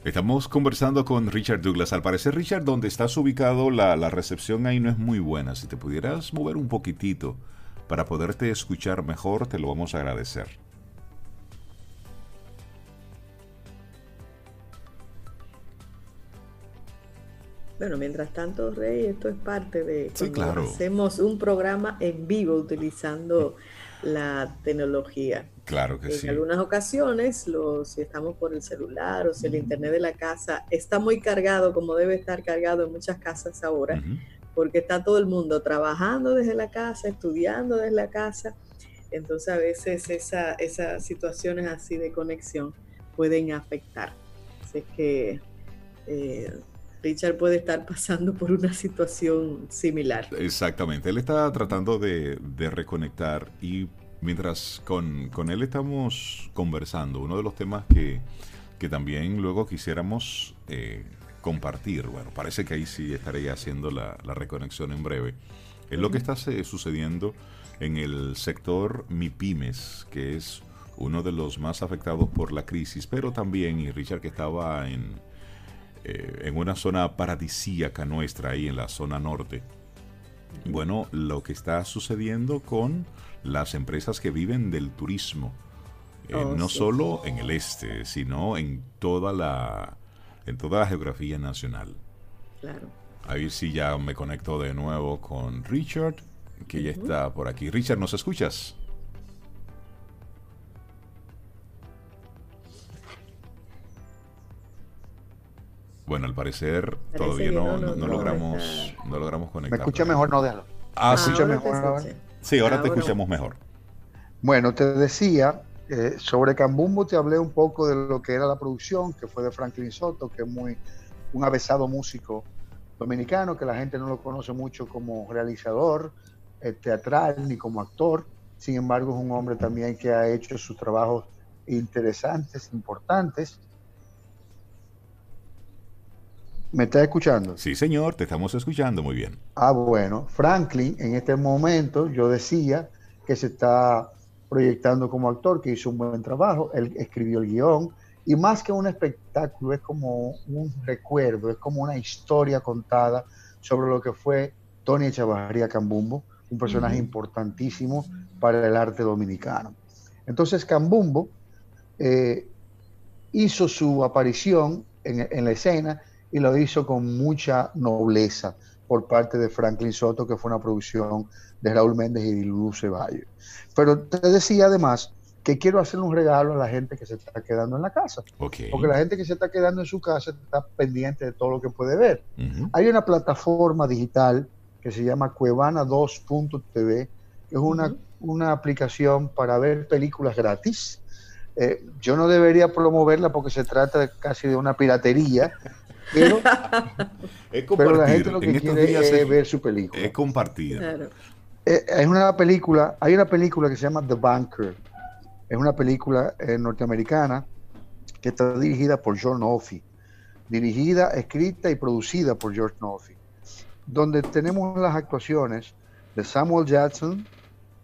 Estamos conversando con Richard Douglas. Al parecer, Richard, donde estás ubicado, la, la, recepción ahí no es muy buena. Si te pudieras mover un poquitito para poderte escuchar mejor, te lo vamos a agradecer. Bueno, mientras tanto, Rey, esto es parte de sí, claro. hacemos un programa en vivo utilizando la tecnología. Claro que en sí. En algunas ocasiones, si estamos por el celular o si el internet de la casa está muy cargado, como debe estar cargado en muchas casas ahora, uh -huh. porque está todo el mundo trabajando desde la casa, estudiando desde la casa. Entonces, a veces esa, esas situaciones así de conexión pueden afectar. Así que eh, Richard puede estar pasando por una situación similar. Exactamente, él está tratando de, de reconectar y mientras con, con, él estamos conversando, uno de los temas que, que también luego quisiéramos eh, compartir, bueno, parece que ahí sí estaré haciendo la, la reconexión en breve, es lo que está sucediendo en el sector MIPIMES, que es uno de los más afectados por la crisis, pero también, y Richard que estaba en eh, en una zona paradisíaca nuestra, ahí en la zona norte. Bueno, lo que está sucediendo con las empresas que viven del turismo, eh, oh, no sí. solo en el este, sino en toda la, en toda la geografía nacional. Claro. A ver si ya me conecto de nuevo con Richard, que uh -huh. ya está por aquí. Richard, ¿nos escuchas? Bueno, al parecer Parece todavía no, no, no, logramos, no logramos conectar. ¿Me escucha mejor? No, déjalo. Ah, sí. ¿Me escucha mejor ahora? Sí, ahora, ahora, te escuchamos mejor. Bueno, te decía Eh, sobre Cambumbo te hablé un poco de lo que era la producción, que fue de Franklin Soto, que es muy un avesado músico dominicano, que la gente no lo conoce mucho como realizador eh, teatral ni como actor. Sin embargo, es un hombre también que ha hecho sus trabajos interesantes, importantes. ¿Me está escuchando? Sí, señor, te estamos escuchando muy bien. Ah, bueno. Franklin, en este momento, yo decía que se está proyectando como actor, que hizo un buen trabajo, él escribió el guion, y más que un espectáculo, es como un recuerdo, es como una historia contada sobre lo que fue Tony Echavarría Cambumbo, un personaje importantísimo para el arte dominicano. Entonces Cambumbo eh, hizo su aparición en, la escena y lo hizo con mucha nobleza por parte de Franklin Soto, que fue una producción de Raúl Méndez y de Luz Ceballos. Pero te decía además que quiero hacer un regalo a la gente que se está quedando en la casa. Porque la gente que se está quedando en su casa está pendiente de todo lo que puede ver. Hay una plataforma digital que se llama Cuevana2.tv, que es una, una aplicación para ver películas gratis. Eh, yo no debería promoverla porque se trata casi de una piratería, pero, la gente lo que quiere es, ver su película. Es compartir. Eh, es una película, hay una película que se llama The Banker, es una película eh, norteamericana que está dirigida por George Noffi, dirigida, escrita y producida por George Noffi donde tenemos las actuaciones de Samuel Jackson,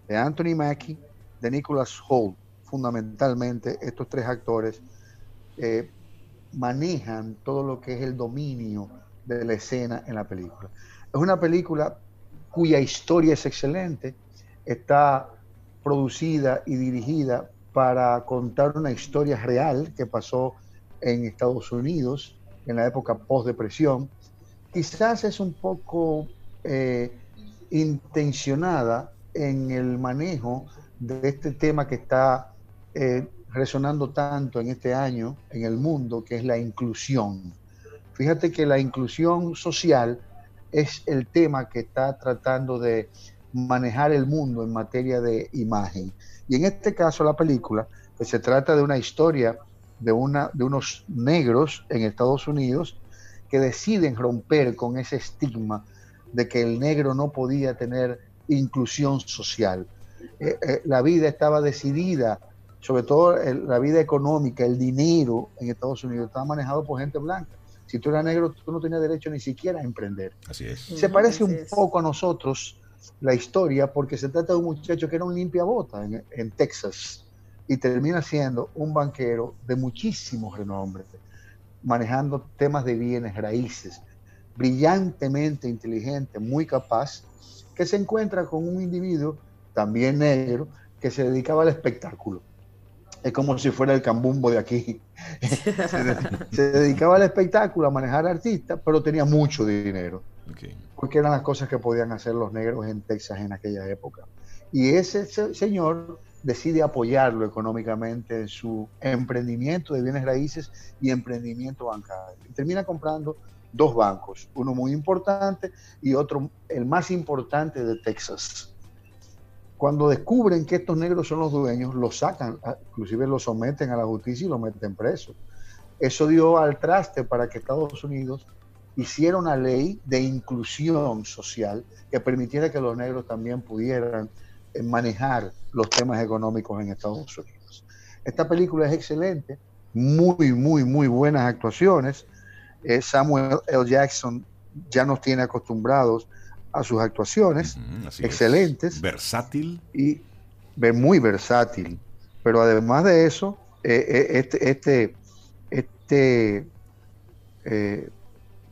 de Anthony Mackie, de Nicholas Holt. Fundamentalmente, estos tres actores eh, manejan todo lo que es el dominio de la escena en la película. Es una película cuya historia es excelente, está producida y dirigida para contar una historia real que pasó en Estados Unidos en la época post-depresión quizás es un poco eh, intencionada en el manejo de este tema que está eh, resonando tanto en este año en el mundo, que es la inclusión. Fíjate que la inclusión social es el tema que está tratando de manejar el mundo en materia de imagen. Y en este caso la película, que se trata de una historia de, una, de unos negros en Estados Unidos que deciden romper con ese estigma de que el negro no podía tener inclusión social. Eh, eh, la vida estaba decidida, sobre todo la vida económica, el dinero en Estados Unidos estaba manejado por gente blanca. Si tú eras negro, tú no tenías derecho ni siquiera a emprender. Así es. Se parece un poco a nosotros la historia porque se trata de un muchacho que era un limpiabota en, en Texas y termina siendo un banquero de muchísimo renombre manejando temas de bienes raíces, brillantemente inteligente, muy capaz, que se encuentra con un individuo también negro que se dedicaba al espectáculo. Es como si fuera el cambumbo de aquí. se, dedicaba al espectáculo, a manejar artistas, pero tenía mucho dinero. Porque eran las cosas que podían hacer los negros en Texas en aquella época. Y ese señor decide apoyarlo económicamente en su emprendimiento de bienes raíces y emprendimiento bancario. Y termina comprando dos bancos, uno muy importante y otro, el más importante de Texas. Cuando descubren que estos negros son los dueños, los sacan, inclusive los someten a la justicia y los meten preso. Eso dio al traste para que Estados Unidos hiciera una ley de inclusión social que permitiera que los negros también pudieran manejar los temas económicos en Estados Unidos. Esta película es excelente, muy, muy, muy buenas actuaciones. Eh, Samuel L. Jackson ya nos tiene acostumbrados a sus actuaciones, excelentes. Versátil. Y muy versátil. Pero además de eso, eh, eh, este, este, este,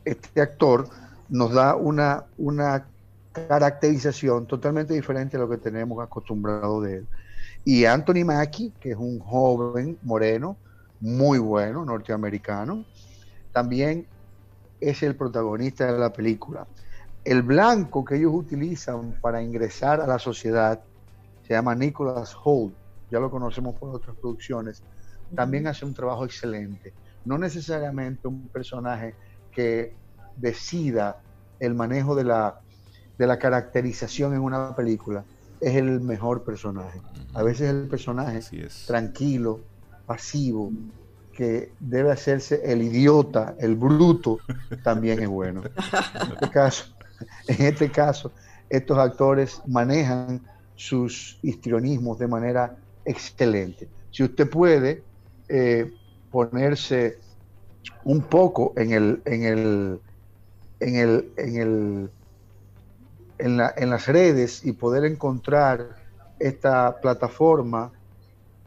este actor nos da una, una caracterización totalmente diferente a lo que tenemos acostumbrado de él. Y Anthony Mackie, que es un joven moreno, muy bueno, norteamericano, también es el protagonista de la película. El blanco que ellos utilizan para ingresar a la sociedad se llama Nicholas Holt, ya lo conocemos por otras producciones, también hace un trabajo excelente. No necesariamente un personaje que decida el manejo de la de la caracterización en una película. es el mejor personaje. A veces el personaje tranquilo, pasivo, que debe hacerse el idiota, el bruto, también es bueno. En este caso, en este caso estos actores manejan sus histrionismos de manera excelente. Si usted puede eh, ponerse un poco en el, en el, en el, en el, en, la, en las redes y poder encontrar esta plataforma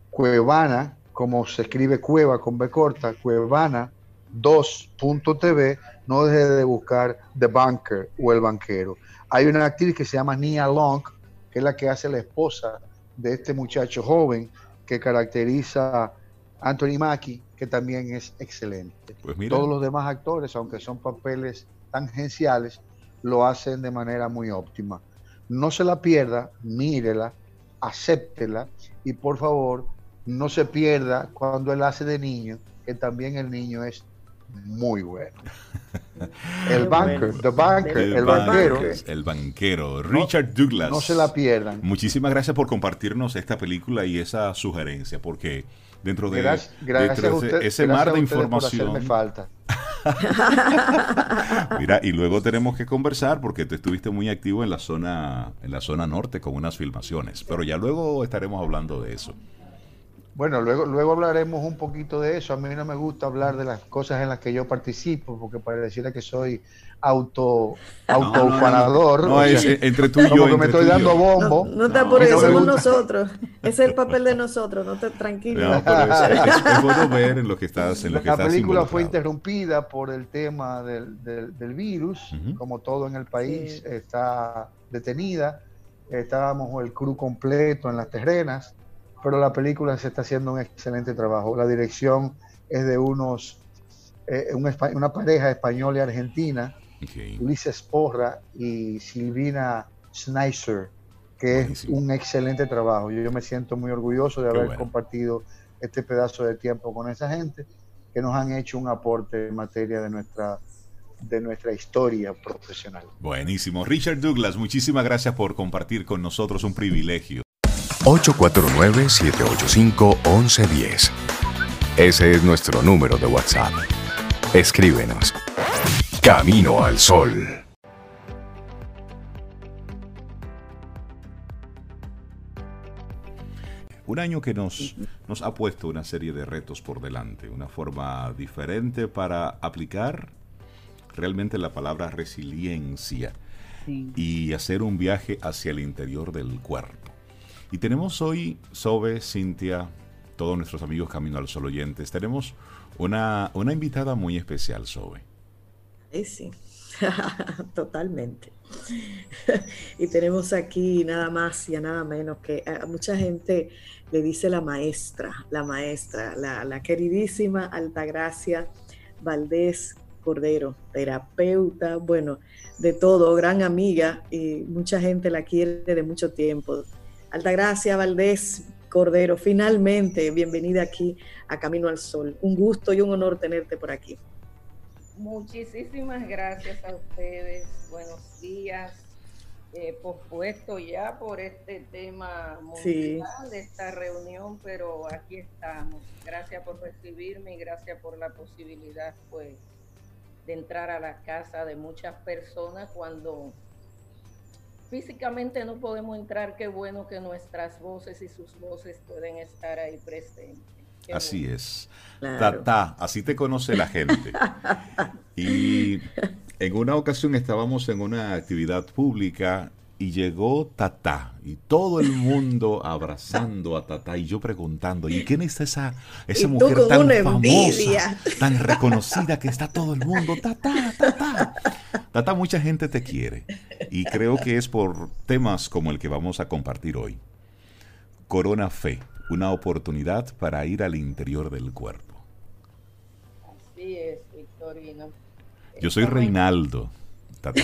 Cuevana, como se escribe Cueva con B corta, Cuevana 2.tv, no deje de buscar The Banker o El Banquero. Hay una actriz que se llama Nia Long, que es la que hace la esposa de este muchacho joven que caracteriza a Anthony Mackie, que también es excelente. Pues Todos los demás actores, aunque son papeles tangenciales, lo hacen de manera muy óptima. No se la pierda, mírela, acéptela y por favor no se pierda cuando él hace de niño, que también el niño es muy bueno. El banker, the banker, el, banquero. El banquero, Richard Douglas. No se la pierdan. Muchísimas gracias por compartirnos esta película y esa sugerencia, porque dentro de, ese, mar de información. falta. Mira, y luego tenemos que conversar porque tú estuviste muy activo en la zona en la zona norte con unas filmaciones, pero ya luego estaremos hablando de eso. Bueno, luego, luego hablaremos un poquito de eso. A mí no me gusta hablar de las cosas en las que yo participo, porque para decirle que soy auto autoufanador. No, es entre tú y yo. que me estoy dando bombo. No, está por eso, somos nosotros. Ese es el papel de nosotros, no te tranquilo. es, bueno ver en lo que estás en lo que La película fue interrumpida por el tema del, del, virus, como todo en el país está detenida. Estábamos el crew completo en las terrenas pero la película se está haciendo un excelente trabajo. La dirección es de unos, eh, una pareja española y argentina, Ulises Porra y Silvina Schneiser, que es un excelente trabajo. Yo, me siento muy orgulloso de haber compartido este pedazo de tiempo con esa gente que nos han hecho un aporte en materia de nuestra de nuestra historia profesional. Buenísimo. Richard Douglas, muchísimas gracias por compartir con nosotros un privilegio. 849-785-1110. Ese es nuestro número de WhatsApp. Escríbenos. Camino al Sol. Un año que nos, nos ha puesto una serie de retos por delante, una forma diferente para aplicar realmente la palabra resiliencia y hacer un viaje hacia el interior del cuerpo. Y tenemos hoy, Sobe, Cintia, todos nuestros amigos Camino al Sol oyentes, tenemos una, una invitada muy especial, Sobe. Sí, sí, totalmente. y tenemos aquí nada más y nada menos que a mucha gente le dice la maestra, la maestra, la, la queridísima Altagracia Valdés Cordero, terapeuta, bueno, de todo, gran amiga y mucha gente la quiere de mucho tiempo. Altagracia Valdés Cordero, finalmente bienvenida aquí a Camino al Sol. Un gusto y un honor tenerte por aquí. Muchísimas gracias a ustedes. Buenos días. Eh, pospuesto ya por este tema mundial de esta reunión, pero aquí estamos. Gracias por recibirme y gracias por la posibilidad, pues, de entrar a la casa de muchas personas cuando físicamente no podemos entrar, qué bueno que nuestras voces y sus voces pueden estar ahí presentes. así es. Tata, así te conoce la gente. y en una ocasión estábamos en una actividad pública y llegó Tata y todo el mundo abrazando a Tata y yo preguntando, ¿y quién es esa, esa mujer tan famosa, tan reconocida que está todo el mundo? Tata, Tata. Tata, mucha gente te quiere y creo que es por temas como el que vamos a compartir hoy. Corona Fe, una oportunidad para ir al interior del cuerpo. Así es, Victorino. Yo soy Reinaldo. Tata.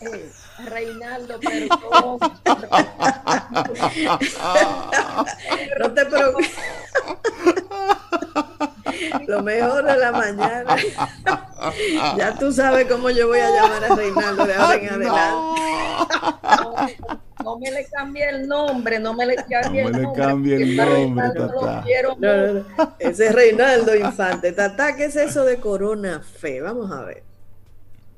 Reinaldo, perdón. no te preocupes. Lo mejor de la mañana. ya tú sabes cómo yo voy a llamar a Reinaldo de ahora en adelante. no me le cambie el nombre, no me le cambie no el me nombre. Le cambie el nombre, Tata. No, Ese es Reinaldo Infante. Tata, ¿qué es eso de Corona Fe? Vamos a ver.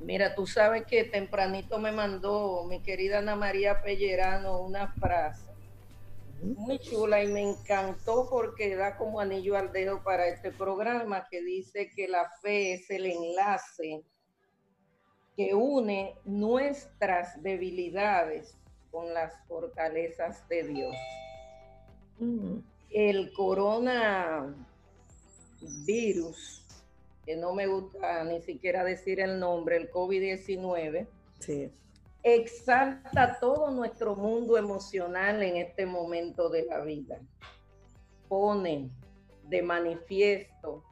Mira, tú sabes que tempranito me mandó mi querida Ana María Pellerano una frase muy chula y me encantó porque da como anillo al dedo para este programa que dice que la fe es el enlace que une nuestras debilidades con las fortalezas de Dios. Mm. El coronavirus, que no me gusta ni siquiera decir el nombre, el COVID-19, sí exalta todo nuestro mundo emocional en este momento de la vida. Pone de manifiesto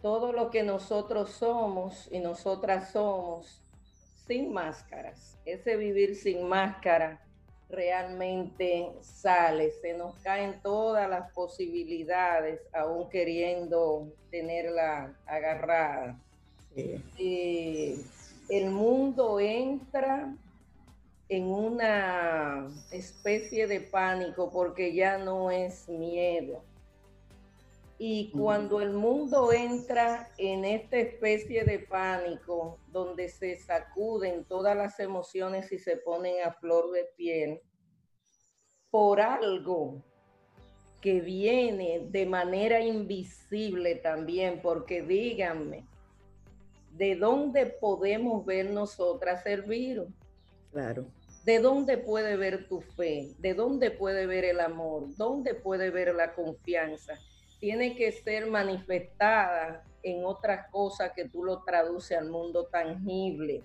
todo lo que nosotros somos y nosotras somos sin máscaras. Ese vivir sin máscara realmente sale, se nos caen todas las posibilidades, aún queriendo tenerla agarrada. Eh, el mundo entra en una especie de pánico porque ya no es miedo. Y cuando el mundo entra en esta especie de pánico, donde se sacuden todas las emociones y se ponen a flor de piel, por algo que viene de manera invisible también, porque díganme, ¿de dónde podemos ver nosotras el virus? Claro. ¿De dónde puede ver tu fe? ¿De dónde puede ver el amor? ¿Dónde puede ver la confianza? Tiene que ser manifestada en otras cosas que tú lo traduces al mundo tangible.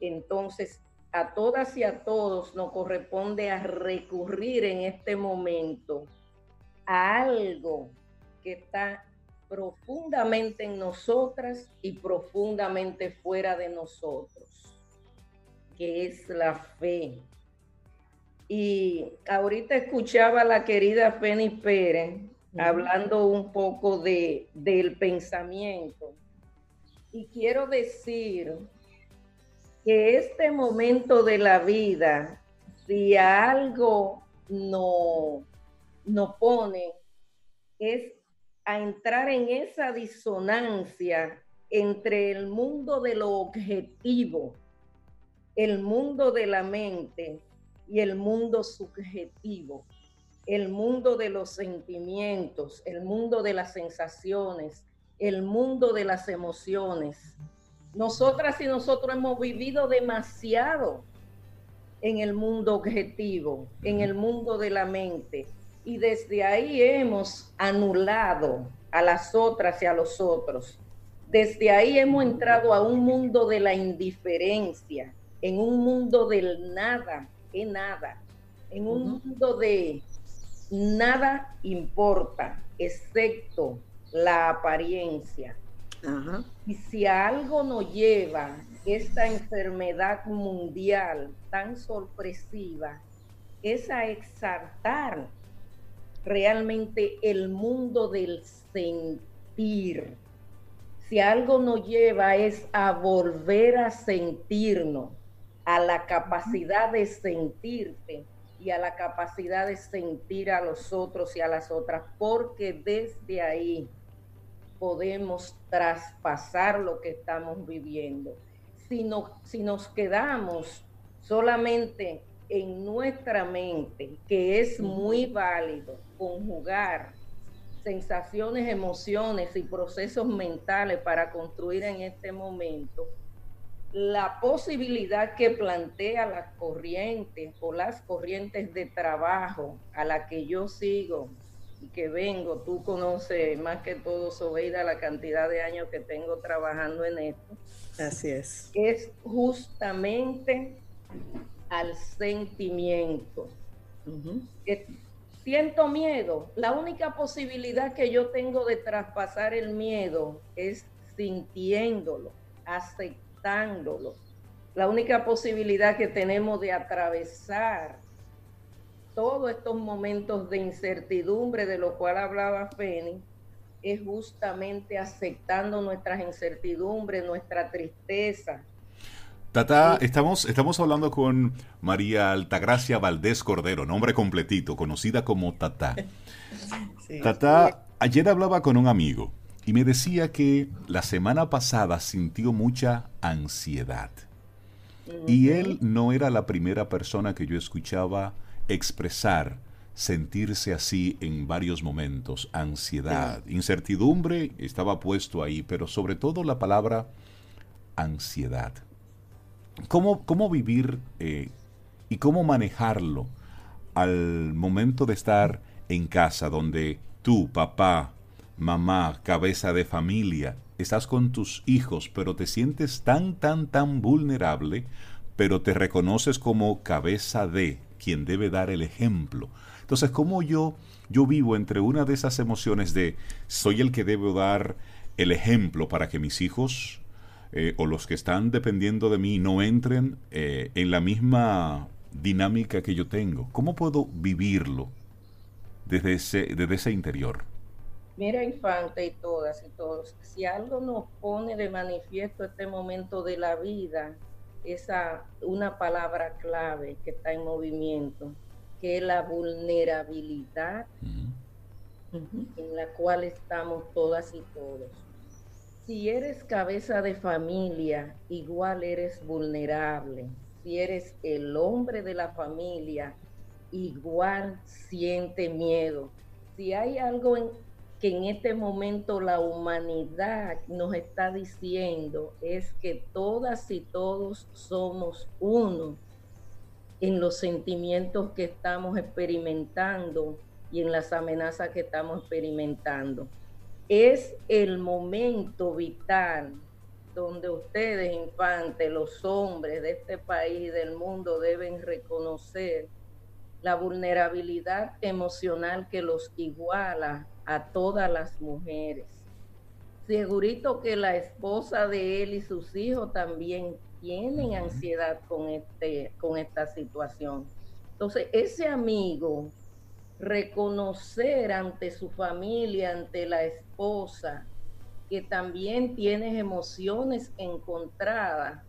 Entonces, a todas y a todos nos corresponde a recurrir en este momento a algo que está profundamente en nosotras y profundamente fuera de nosotros que es la fe. Y ahorita escuchaba a la querida Fénix Pérez hablando un poco de, del pensamiento. Y quiero decir que este momento de la vida, si algo no, no pone, es a entrar en esa disonancia entre el mundo de lo objetivo el mundo de la mente y el mundo subjetivo, el mundo de los sentimientos, el mundo de las sensaciones, el mundo de las emociones. Nosotras y nosotros hemos vivido demasiado en el mundo objetivo, en el mundo de la mente, y desde ahí hemos anulado a las otras y a los otros. Desde ahí hemos entrado a un mundo de la indiferencia, en un mundo del nada, en nada, en un mundo de nada importa, excepto la apariencia. Y si algo nos lleva esta enfermedad mundial tan sorpresiva, es a exaltar realmente el mundo del sentir. Si algo nos lleva es a volver a sentirnos a la capacidad de sentirte y a la capacidad de sentir a los otros y a las otras, porque desde ahí podemos traspasar lo que estamos viviendo. Si, si nos quedamos solamente en nuestra mente, que es muy válido conjugar sensaciones, emociones y procesos mentales para construir en este momento, la posibilidad que plantea las corrientes o las corrientes de trabajo a la que yo sigo y que vengo, tú conoces más que todo, Sobeida, la cantidad de años que tengo trabajando en esto. Así es. Es justamente al sentimiento. Siento miedo. La única posibilidad que yo tengo de traspasar el miedo es sintiéndolo, aceptándolo la única posibilidad que tenemos de atravesar todos estos momentos de incertidumbre de lo cual hablaba Feni es justamente aceptando nuestras incertidumbres, nuestra tristeza. Tata, estamos, estamos hablando con María Altagracia Valdés Cordero, nombre completito, conocida como Tata. Tata, ayer hablaba con un amigo y me decía que la semana pasada sintió mucha ansiedad. Y él no era la primera persona que yo escuchaba expresar sentirse así en varios momentos, ansiedad, incertidumbre estaba puesto ahí, pero sobre todo la palabra ansiedad. ¿Cómo, cómo vivir eh, y cómo manejarlo al momento de estar en casa donde tú, papá, mamá, cabeza de familia, estás con tus hijos, pero te sientes tan, tan, tan vulnerable, pero te reconoces como cabeza de quien debe dar el ejemplo. Entonces, ¿cómo yo, yo vivo entre una de esas emociones de soy el que debo dar el ejemplo para que mis hijos eh, o los que están dependiendo de mí no entren eh, en la misma dinámica que yo tengo? ¿Cómo puedo vivirlo desde ese, desde ese interior? Mira, Infante y todas y todos, si algo nos pone de manifiesto este momento de la vida, esa una palabra clave que está en movimiento, que es la vulnerabilidad en la cual estamos todas y todos si eres cabeza de familia, igual eres vulnerable. Si eres el hombre de la familia, igual siente miedo. Si hay algo en, que en este momento la humanidad nos está diciendo es que todas y todos somos uno en los sentimientos que estamos experimentando y en las amenazas que estamos experimentando. Es el momento vital donde ustedes, infantes, los hombres de este país, del mundo, deben reconocer la vulnerabilidad emocional que los iguala a todas las mujeres. Segurito que la esposa de él y sus hijos también tienen ansiedad con, este, con esta situación. Entonces, ese amigo reconocer ante su familia, ante la esposa, que también tienes emociones encontradas,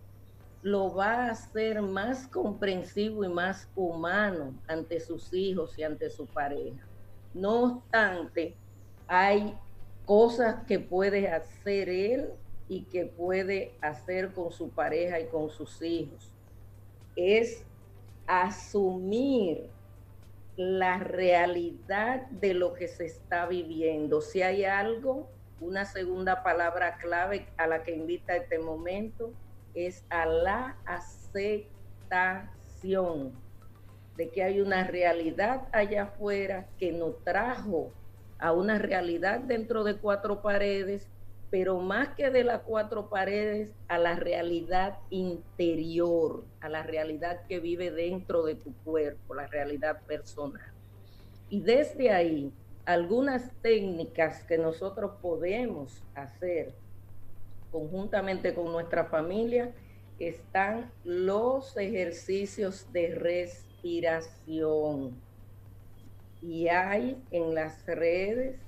lo va a hacer más comprensivo y más humano ante sus hijos y ante su pareja. No obstante, hay cosas que puede hacer él y que puede hacer con su pareja y con sus hijos. Es asumir la realidad de lo que se está viviendo. Si hay algo, una segunda palabra clave a la que invita este momento es a la aceptación de que hay una realidad allá afuera que nos trajo a una realidad dentro de cuatro paredes pero más que de las cuatro paredes, a la realidad interior, a la realidad que vive dentro de tu cuerpo, la realidad personal. Y desde ahí, algunas técnicas que nosotros podemos hacer conjuntamente con nuestra familia están los ejercicios de respiración. Y hay en las redes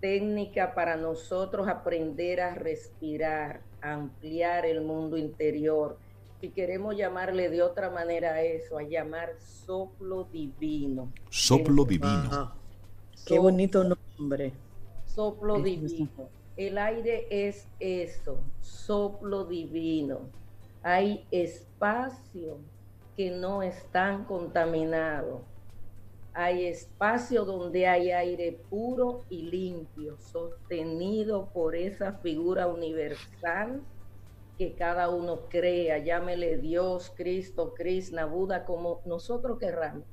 técnica para nosotros aprender a respirar, ampliar el mundo interior. Si queremos llamarle de otra manera a eso, a llamar soplo divino. Soplo divino. Qué bonito nombre. Soplo divino. El aire es eso, soplo divino. Hay espacio que no están contaminados hay espacio donde hay aire puro y limpio, sostenido por esa figura universal que cada uno crea, llámele Dios, Cristo, Krishna, Buda, como nosotros querramos.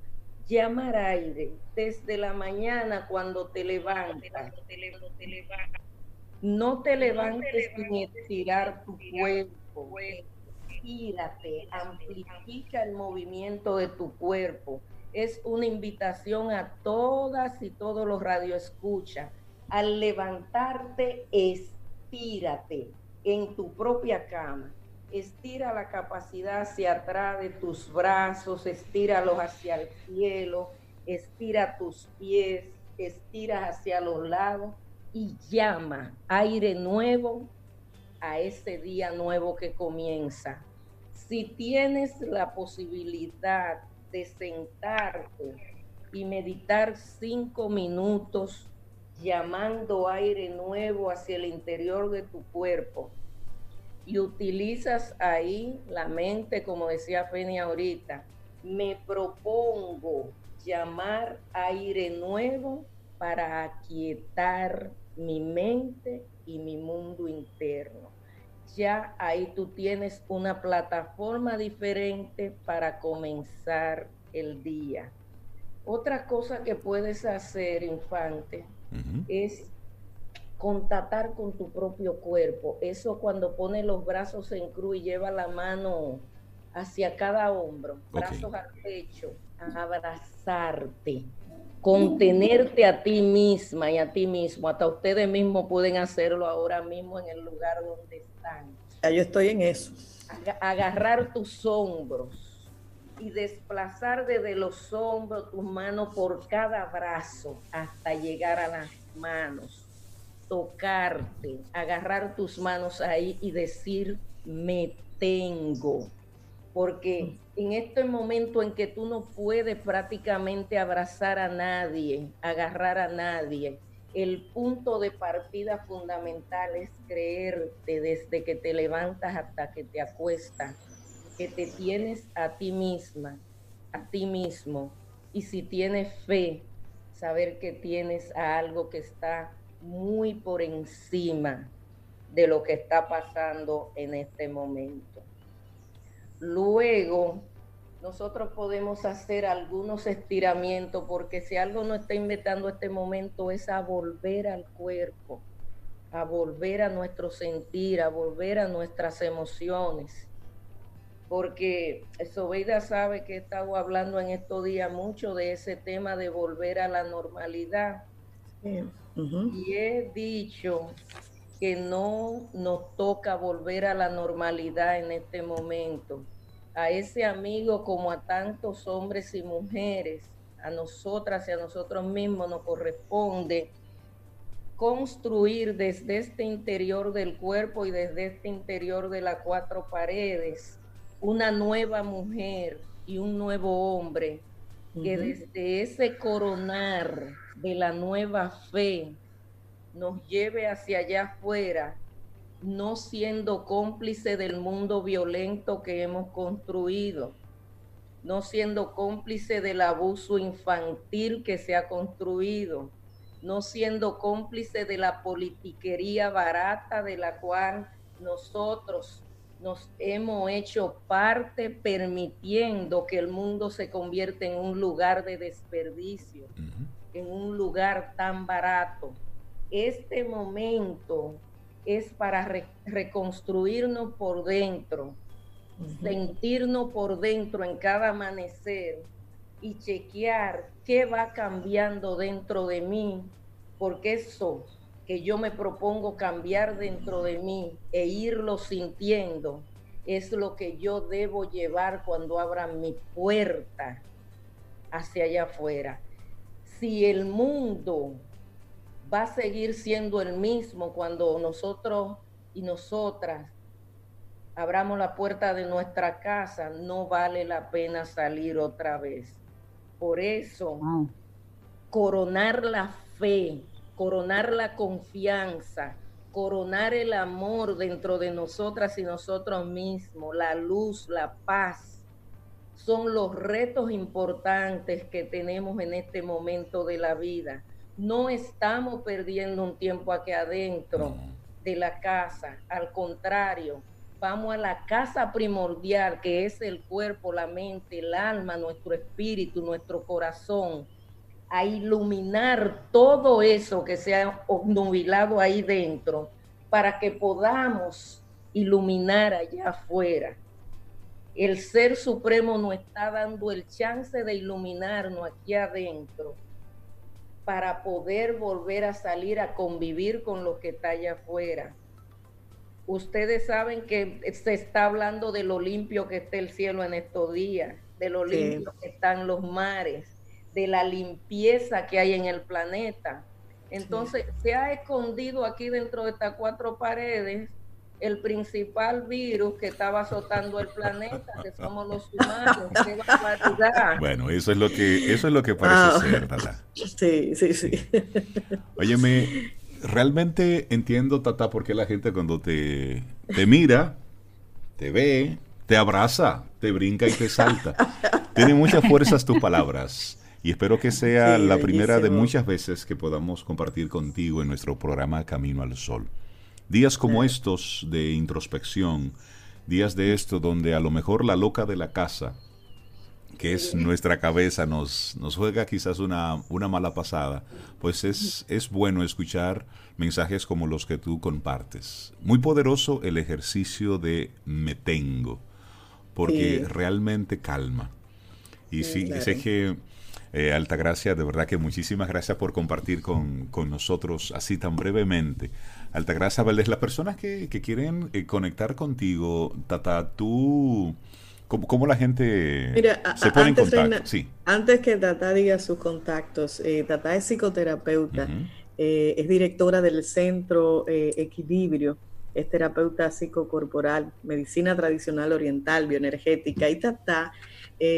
Llamar aire desde la mañana cuando te levantas. No te levantes sin estirar tu cuerpo. Estírate, amplifica el movimiento de tu cuerpo es una invitación a todas y todos los radioescuchas. Al levantarte, estírate en tu propia cama. Estira la capacidad hacia atrás de tus brazos, estíralos hacia el cielo, estira tus pies, estira hacia los lados y llama aire nuevo a ese día nuevo que comienza. Si tienes la posibilidad de sentarte y meditar cinco minutos llamando aire nuevo hacia el interior de tu cuerpo y utilizas ahí la mente, como decía Feni ahorita, me propongo llamar aire nuevo para aquietar mi mente y mi mundo interno. Ya ahí tú tienes una plataforma diferente para comenzar el día. Otra cosa que puedes hacer, infante, es contactar con tu propio cuerpo. Eso cuando pone los brazos en cruz y lleva la mano hacia cada hombro, brazos al pecho, abrazarte, contenerte a ti misma y a ti mismo. Hasta ustedes mismos pueden hacerlo ahora mismo en el lugar donde están. Ya yo estoy en eso. Agarrar tus hombros y desplazar desde los hombros tus manos por cada brazo hasta llegar a las manos. Tocarte, agarrar tus manos ahí y decir, me tengo. Porque en este momento en que tú no puedes prácticamente abrazar a nadie, agarrar a nadie, el punto de partida fundamental es creerte desde que te levantas hasta que te acuestas que te tienes a ti misma, a ti mismo, y si tienes fe, saber que tienes a algo que está muy por encima de lo que está pasando en este momento. Luego, nosotros podemos hacer algunos estiramientos porque si algo no está inventando este momento es a volver al cuerpo, a volver a nuestro sentir, a volver a nuestras emociones porque Sobeida sabe que he estado hablando en estos días mucho de ese tema de volver a la normalidad. Y he dicho que no nos toca volver a la normalidad en este momento. A ese amigo como a tantos hombres y mujeres, a nosotras y a nosotros mismos nos corresponde construir desde este interior del cuerpo y desde este interior de las cuatro paredes una nueva mujer y un nuevo hombre que desde ese coronar de la nueva fe nos lleve hacia allá afuera, no siendo cómplice del mundo violento que hemos construido, no siendo cómplice del abuso infantil que se ha construido, no siendo cómplice de la politiquería barata de la cual nosotros nos hemos hecho parte permitiendo que el mundo se convierta en un lugar de desperdicio, en un lugar tan barato. Este momento es para reconstruirnos por dentro, sentirnos por dentro en cada amanecer y chequear qué va cambiando dentro de mí, porque eso que yo me propongo cambiar dentro de mí e irlo sintiendo, es lo que yo debo llevar cuando abra mi puerta hacia allá afuera. Si el mundo va a seguir siendo el mismo cuando nosotros y nosotras abramos la puerta de nuestra casa, no vale la pena salir otra vez. Por eso, coronar la fe coronar la confianza, coronar el amor dentro de nosotras y nosotros mismos, la luz, la paz, son los retos importantes que tenemos en este momento de la vida. No estamos perdiendo un tiempo aquí adentro de la casa, al contrario, vamos a la casa primordial que es el cuerpo, la mente, el alma, nuestro espíritu, nuestro corazón a iluminar todo eso que se ha obnubilado ahí dentro para que podamos iluminar allá afuera. El Ser Supremo nos está dando el chance de iluminarnos aquí adentro para poder volver a salir a convivir con lo que está allá afuera. Ustedes saben que se está hablando de lo limpio que está el cielo en estos días, de lo limpio que están los mares, de la limpieza que hay en el planeta. Entonces, se ha escondido aquí dentro de estas cuatro paredes el principal virus que estaba azotando el planeta, que somos los humanos. ¡Qué Bueno, eso es lo que, eso es lo que parece ah. ser, Tata. Sí, sí, sí. Óyeme, realmente entiendo, Tata, por qué la gente cuando te, te mira, te ve, te abraza, te brinca y te salta. Tiene muchas fuerzas tus palabras. Y espero que sea la primera de muchas veces que podamos compartir contigo en nuestro programa Camino al Sol. Días como estos de introspección, días de esto donde a lo mejor la loca de la casa, que es nuestra cabeza, nos, nos juega quizás una, una mala pasada, pues es, es bueno escuchar mensajes como los que tú compartes. Muy poderoso el ejercicio de me tengo, porque realmente calma. Y sí, sé que eh, Altagracia, de verdad que muchísimas gracias por compartir con, con nosotros así tan brevemente Altagracia Valdés, las personas que, quieren eh, conectar contigo, Tata, tú, ¿cómo, la gente se pone en contacto? sí. Antes que Tata diga sus contactos, eh, Tata es psicoterapeuta, eh, es directora del Centro Equilibrio, es terapeuta psicocorporal, medicina tradicional oriental, bioenergética, y Tata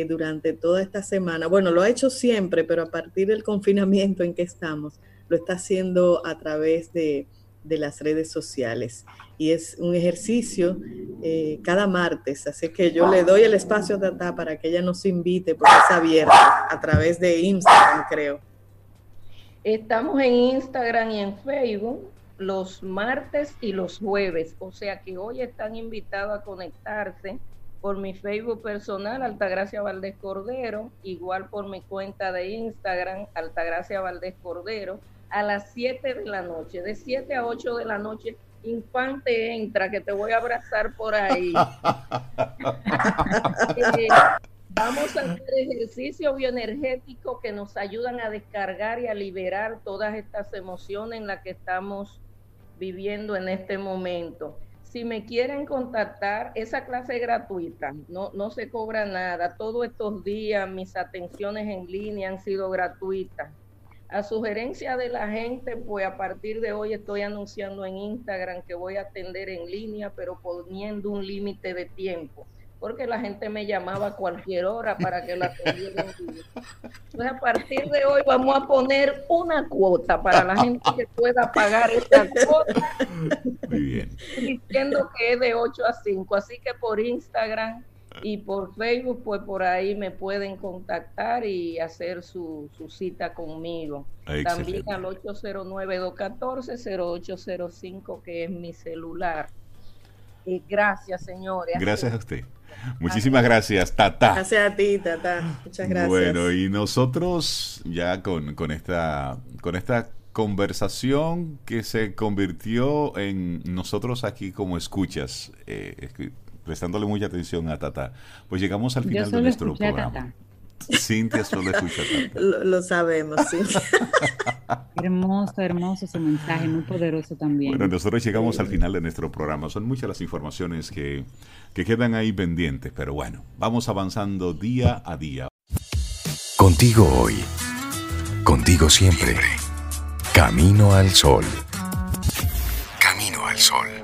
durante toda esta semana, bueno, lo ha hecho siempre, pero a partir del confinamiento en que estamos, lo está haciendo a través de de las redes sociales. Y es un ejercicio eh, cada martes, así que yo le doy el espacio a Tata para que ella nos invite, porque es abierta a través de Instagram, creo. Estamos en Instagram y en Facebook los martes y los jueves, o sea que hoy están invitados a conectarse por mi Facebook personal, Altagracia Valdés Cordero, igual por mi cuenta de Instagram, Altagracia Valdés Cordero a las 7 de la noche, de 7 a 8 de la noche, infante entra, que te voy a abrazar por ahí. Eh, vamos a hacer ejercicio bioenergético que nos ayudan a descargar y a liberar todas estas emociones en las que estamos viviendo en este momento. Si me quieren contactar, esa clase es gratuita, no, no se cobra nada. Todos estos días mis atenciones en línea han sido gratuitas. A sugerencia de la gente, pues a partir de hoy estoy anunciando en Instagram que voy a atender en línea, pero poniendo un límite de tiempo, porque la gente me llamaba a cualquier hora para que la atendiera en línea. Entonces, a partir de hoy vamos a poner una cuota para la gente que pueda pagar esta cuota. Muy bien. Diciendo que es de 8 a 5. Así que por Instagram y por Facebook, pues por ahí me pueden contactar y hacer su, cita conmigo. También al 809-214-0805, que es mi celular. Y gracias, señores. Gracias a usted. Muchísimas gracias, Tata. Gracias a ti, Tata. Muchas gracias. Bueno, y nosotros ya con, esta, con esta conversación que se convirtió en nosotros aquí como escuchas, eh, prestándole mucha atención a Tata, pues llegamos al final de nuestro programa. Cintia solo escucha Tata. Lo, lo sabemos, sí. hermoso, hermoso ese mensaje, muy poderoso también. Bueno, nosotros llegamos al final de nuestro programa. Son muchas las informaciones que, que quedan ahí pendientes, pero bueno, vamos avanzando día a día. Contigo hoy, contigo siempre. Camino al sol. Camino al sol.